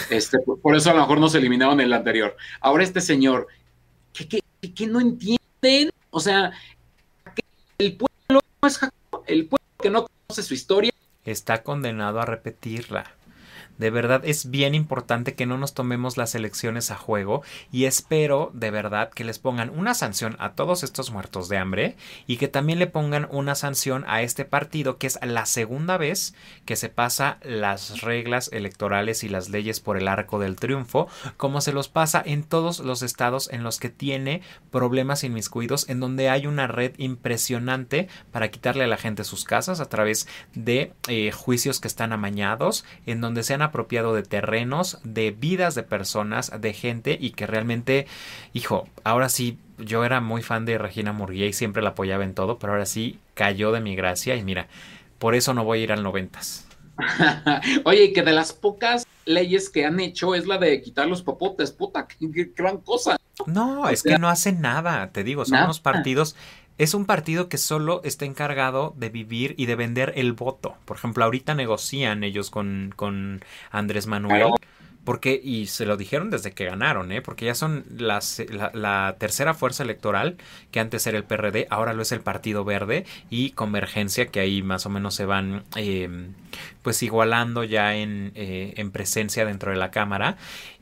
Speaker 2: Este, por eso a lo mejor nos eliminaron el anterior. Ahora este señor, ¿qué, qué, no entienden? O sea, el pueblo no es el pueblo que no conoce su historia.
Speaker 1: Está condenado a repetirla. De verdad es bien importante que no nos tomemos las elecciones a juego y espero de verdad que les pongan una sanción a todos estos muertos de hambre y que también le pongan una sanción a este partido que es la segunda vez que se pasa las reglas electorales y las leyes por el arco del triunfo como se los pasa en todos los estados en los que tiene problemas inmiscuidos en donde hay una red impresionante para quitarle a la gente sus casas a través de eh, juicios que están amañados en donde se han apropiado de terrenos, de vidas de personas, de gente y que realmente, hijo, ahora sí, yo era muy fan de Regina Murguía y siempre la apoyaba en todo, pero ahora sí cayó de mi gracia y mira, por eso no voy a ir al noventas.
Speaker 2: Oye, que de las pocas leyes que han hecho es la de quitar los popotes, puta, qué, gran cosa.
Speaker 1: No, es que no hacen nada, te digo, son unos partidos es un partido que solo está encargado de vivir y de vender el voto. Por ejemplo, ahorita negocian ellos con, con Andrés Manuel. Porque, y se lo dijeron desde que ganaron, ¿eh? porque ya son las, la, tercera fuerza electoral, que antes era el PRD, ahora lo es el Partido Verde y Convergencia, que ahí más o menos se van eh, pues igualando ya en, eh, en presencia dentro de la Cámara.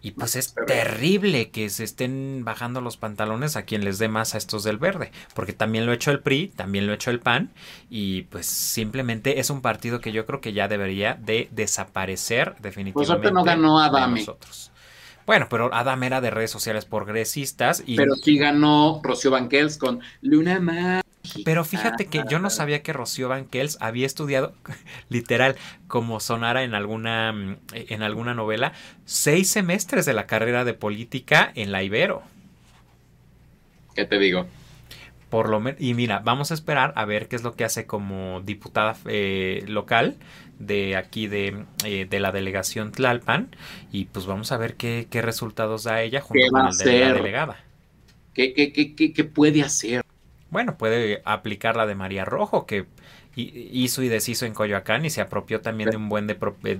Speaker 1: Y pues es terrible que se estén bajando los pantalones a quien les dé más a estos del verde, porque también lo ha hecho el PRI, también lo ha hecho el PAN, y pues simplemente es un partido que yo creo que ya debería de desaparecer definitivamente.
Speaker 2: Pues no ganó Adame.
Speaker 1: Nosotros. Bueno, pero Adam era de redes sociales progresistas y...
Speaker 2: Pero sí ganó Rocío Banquels con Luna Más.
Speaker 1: Pero fíjate que yo no sabía que Rocío Banquels había estudiado, literal, como sonara en alguna, mm, en alguna novela, seis semestres de la carrera de política en la Ibero.
Speaker 2: ¿Qué te digo?
Speaker 1: Por lo y mira, vamos a esperar a ver qué es lo que hace como diputada eh, local de aquí de, eh, de, la delegación Tlalpan y pues vamos a ver qué, qué resultados da ella junto con el de la delegada.
Speaker 2: ¿Qué, qué, qué, qué puede hacer?
Speaker 1: Bueno, puede aplicar la de María Rojo, que hizo y deshizo en Coyoacán y se apropió también de un buen de,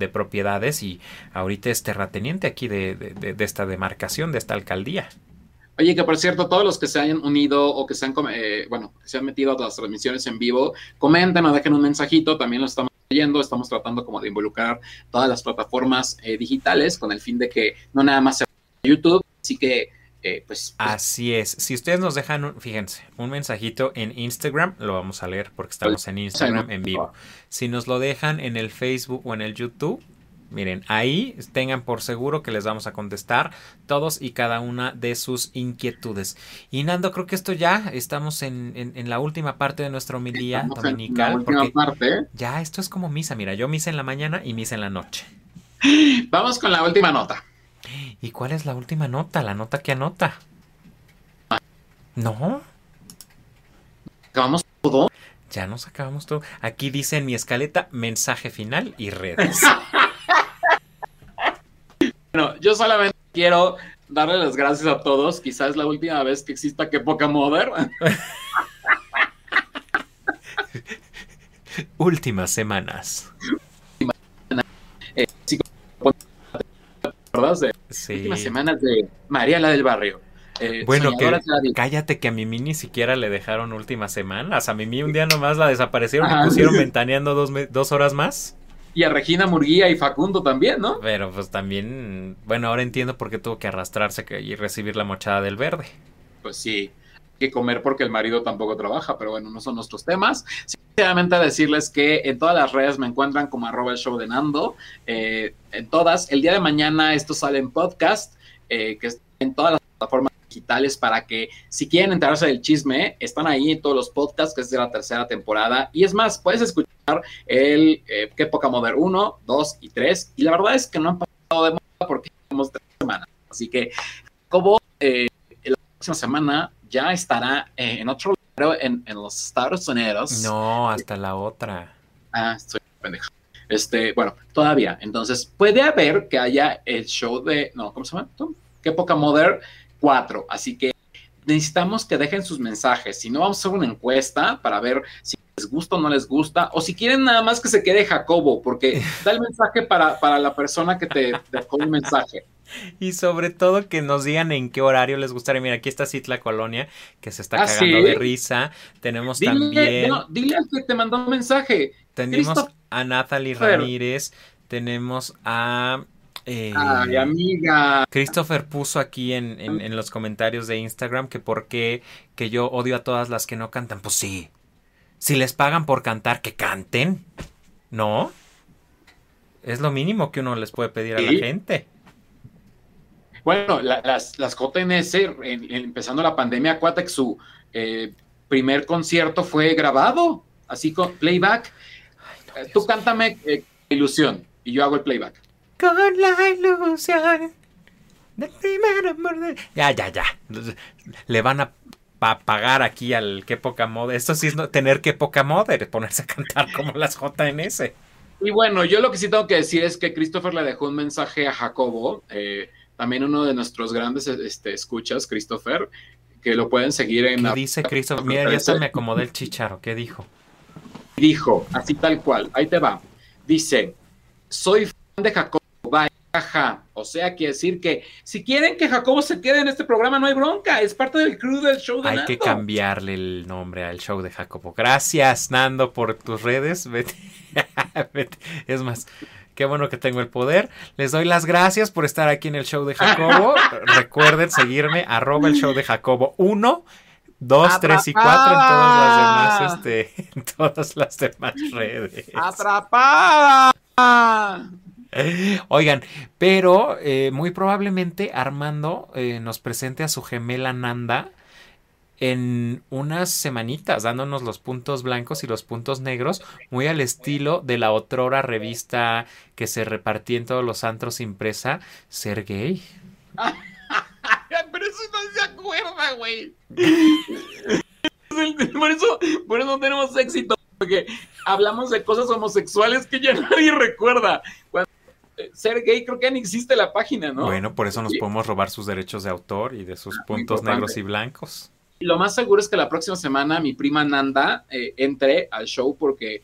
Speaker 1: propiedades y ahorita es terrateniente aquí de, de, esta demarcación, de esta alcaldía.
Speaker 2: Oye, que por cierto, todos los que se hayan unido o que se han, eh, bueno, que se han metido a las transmisiones en vivo, comenten o dejen un mensajito, también lo estamos leyendo, estamos tratando como de involucrar todas las plataformas eh, digitales con el fin de que no nada más sea YouTube, así que eh, pues,
Speaker 1: pues, Así es. Si ustedes nos dejan, fíjense, un mensajito en Instagram, lo vamos a leer porque estamos en Instagram en vivo. Si nos lo dejan en el Facebook o en el YouTube, miren, ahí tengan por seguro que les vamos a contestar todos y cada una de sus inquietudes. Y Nando, creo que esto ya estamos en, la última parte de nuestra homilía dominical. porque Ya, esto es como misa. Mira, yo misa en la mañana y misa en la noche.
Speaker 2: Vamos con la última nota.
Speaker 1: ¿Y cuál es la última nota? La nota que anota. No.
Speaker 2: ¿Acabamos todo?
Speaker 1: Ya nos acabamos todo. Aquí dice en mi escaleta mensaje final y redes.
Speaker 2: bueno, yo solamente quiero darle las gracias a todos. Quizás es la última vez que exista que poca moderna.
Speaker 1: Últimas semanas.
Speaker 2: Eh, ¿verdad? últimas semanas de María la del Barrio.
Speaker 1: Eh, bueno, que, cállate que a Mimi ni siquiera le dejaron últimas semanas. A Mimi un día nomás la desaparecieron y pusieron ventaneando dos, dos horas más.
Speaker 2: Y a Regina Murguía y Facundo también, ¿no?
Speaker 1: Pero pues también, bueno, ahora entiendo por qué tuvo que arrastrarse y recibir la mochada del verde.
Speaker 2: Pues sí, que comer porque el marido tampoco trabaja, pero bueno, no son nuestros temas. Sinceramente decirles que en todas las redes me encuentran como arroba el show de Nando, eh, en todas. El día de mañana esto sale en podcast, eh, que en todas las plataformas digitales para que si quieren enterarse del chisme, están ahí en todos los podcasts, que es de la tercera temporada. Y es más, puedes escuchar el eh, Qué Poca Modern 1, 2 y 3. Y la verdad es que no han pasado de moda porque tenemos tres semanas. Así que, como eh, la próxima semana ya estará eh, en otro lugar en, en, los Estados Unidos.
Speaker 1: No, hasta la otra.
Speaker 2: Ah, estoy pendejo. Este, bueno, todavía. Entonces, puede haber que haya el show de, no, ¿cómo se llama? Qué poca Modern 4. Así que necesitamos que dejen sus mensajes. Si no, vamos a hacer una encuesta para ver si les gusta o no les gusta. O si quieren nada más que se quede Jacobo, porque da el mensaje para, para la persona que te dejó el mensaje.
Speaker 1: Y sobre todo que nos digan en qué horario les gustaría. Mira, aquí está Citla Colonia, que se está ¿Ah, cagando ¿sí? de risa. Tenemos
Speaker 2: dile,
Speaker 1: también.
Speaker 2: No, dile al que te mandó un mensaje.
Speaker 1: Tenemos a Natalie Ramírez. Tenemos a.
Speaker 2: Eh, Ay, amiga.
Speaker 1: Christopher puso aquí en, en, en, los comentarios de Instagram que por qué que yo odio a todas las que no cantan. Pues sí. Si les pagan por cantar, que canten. ¿No? Es lo mínimo que uno les puede pedir a la gente.
Speaker 2: Bueno, la, las, las, JNS, en, empezando la pandemia, que su eh, primer concierto fue grabado, así con playback. Ay, no, eh, Tú cántame eh, ilusión y yo hago el playback.
Speaker 1: Con la ilusión del primer amor de... Ya, ya, ya. Le van a pa pagar aquí al qué poca moda. Esto sí es no, tener qué poca moda, ponerse a cantar como las JNS.
Speaker 2: Y bueno, yo lo que sí tengo que decir es que Christopher le dejó un mensaje a Jacobo, eh, también uno de nuestros grandes este, escuchas, Christopher, que lo pueden seguir en...
Speaker 1: ¿Qué la... dice Christopher? Mira, ya se me acomodé el chicharo. ¿Qué dijo?
Speaker 2: Dijo, así tal cual, ahí te va. Dice, soy fan de Jacobo, o sea, quiere decir que si quieren que Jacobo se quede en este programa, no hay bronca, es parte del crew del show de
Speaker 1: Hay
Speaker 2: Nando.
Speaker 1: que cambiarle el nombre al show de Jacobo. Gracias, Nando, por tus redes. Vete. Vete. Es más, qué bueno que tengo el poder. Les doy las gracias por estar aquí en el show de Jacobo. Recuerden seguirme, arroba el show de Jacobo 1. 2, 3 y 4 en todas las demás, este, en todas las demás redes.
Speaker 2: ¡Atrapada!
Speaker 1: Oigan, pero eh, muy probablemente Armando eh, nos presente a su gemela Nanda en unas semanitas, dándonos los puntos blancos y los puntos negros, muy al estilo de la otrora revista que se repartía en todos los antros impresa, Ser Gay.
Speaker 2: Pero eso no se acuerda, güey. Por eso, por eso tenemos éxito, porque hablamos de cosas homosexuales que ya nadie recuerda. Ser gay creo que ya ni existe la página, ¿no?
Speaker 1: Bueno, por eso nos sí. podemos robar sus derechos de autor y de sus ah, puntos negros y blancos.
Speaker 2: Lo más seguro es que la próxima semana mi prima Nanda eh, entre al show porque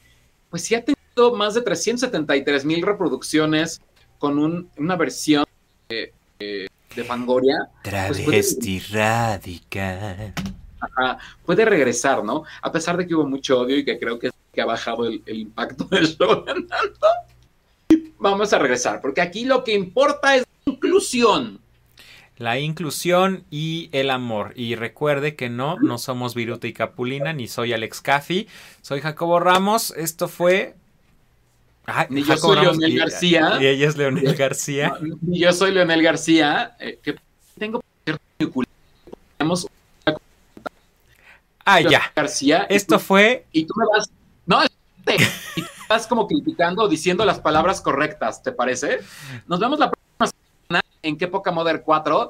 Speaker 2: pues sí ha tenido más de 373 mil reproducciones con un, una versión de, de, de Fangoria.
Speaker 1: Travesti pues puede, radical.
Speaker 2: Ajá, puede regresar, ¿no? A pesar de que hubo mucho odio y que creo que, que ha bajado el, el impacto del show de Nanda vamos a regresar, porque aquí lo que importa es la inclusión.
Speaker 1: La inclusión y el amor. Y recuerde que no, no somos Viruta y Capulina, ni soy Alex Caffi, soy Jacobo Ramos. Esto fue.
Speaker 2: Ah, ni yo soy Ramos, Leonel
Speaker 1: y,
Speaker 2: García.
Speaker 1: Y ella es Leonel García.
Speaker 2: No, ni yo soy Leonel García. Eh, que tengo
Speaker 1: Ah, ya.
Speaker 2: García.
Speaker 1: Esto
Speaker 2: y tú,
Speaker 1: fue.
Speaker 2: Y tú me vas. Y estás como criticando, diciendo las palabras correctas, ¿te parece? Nos vemos la próxima semana en Qué Poca Modern 4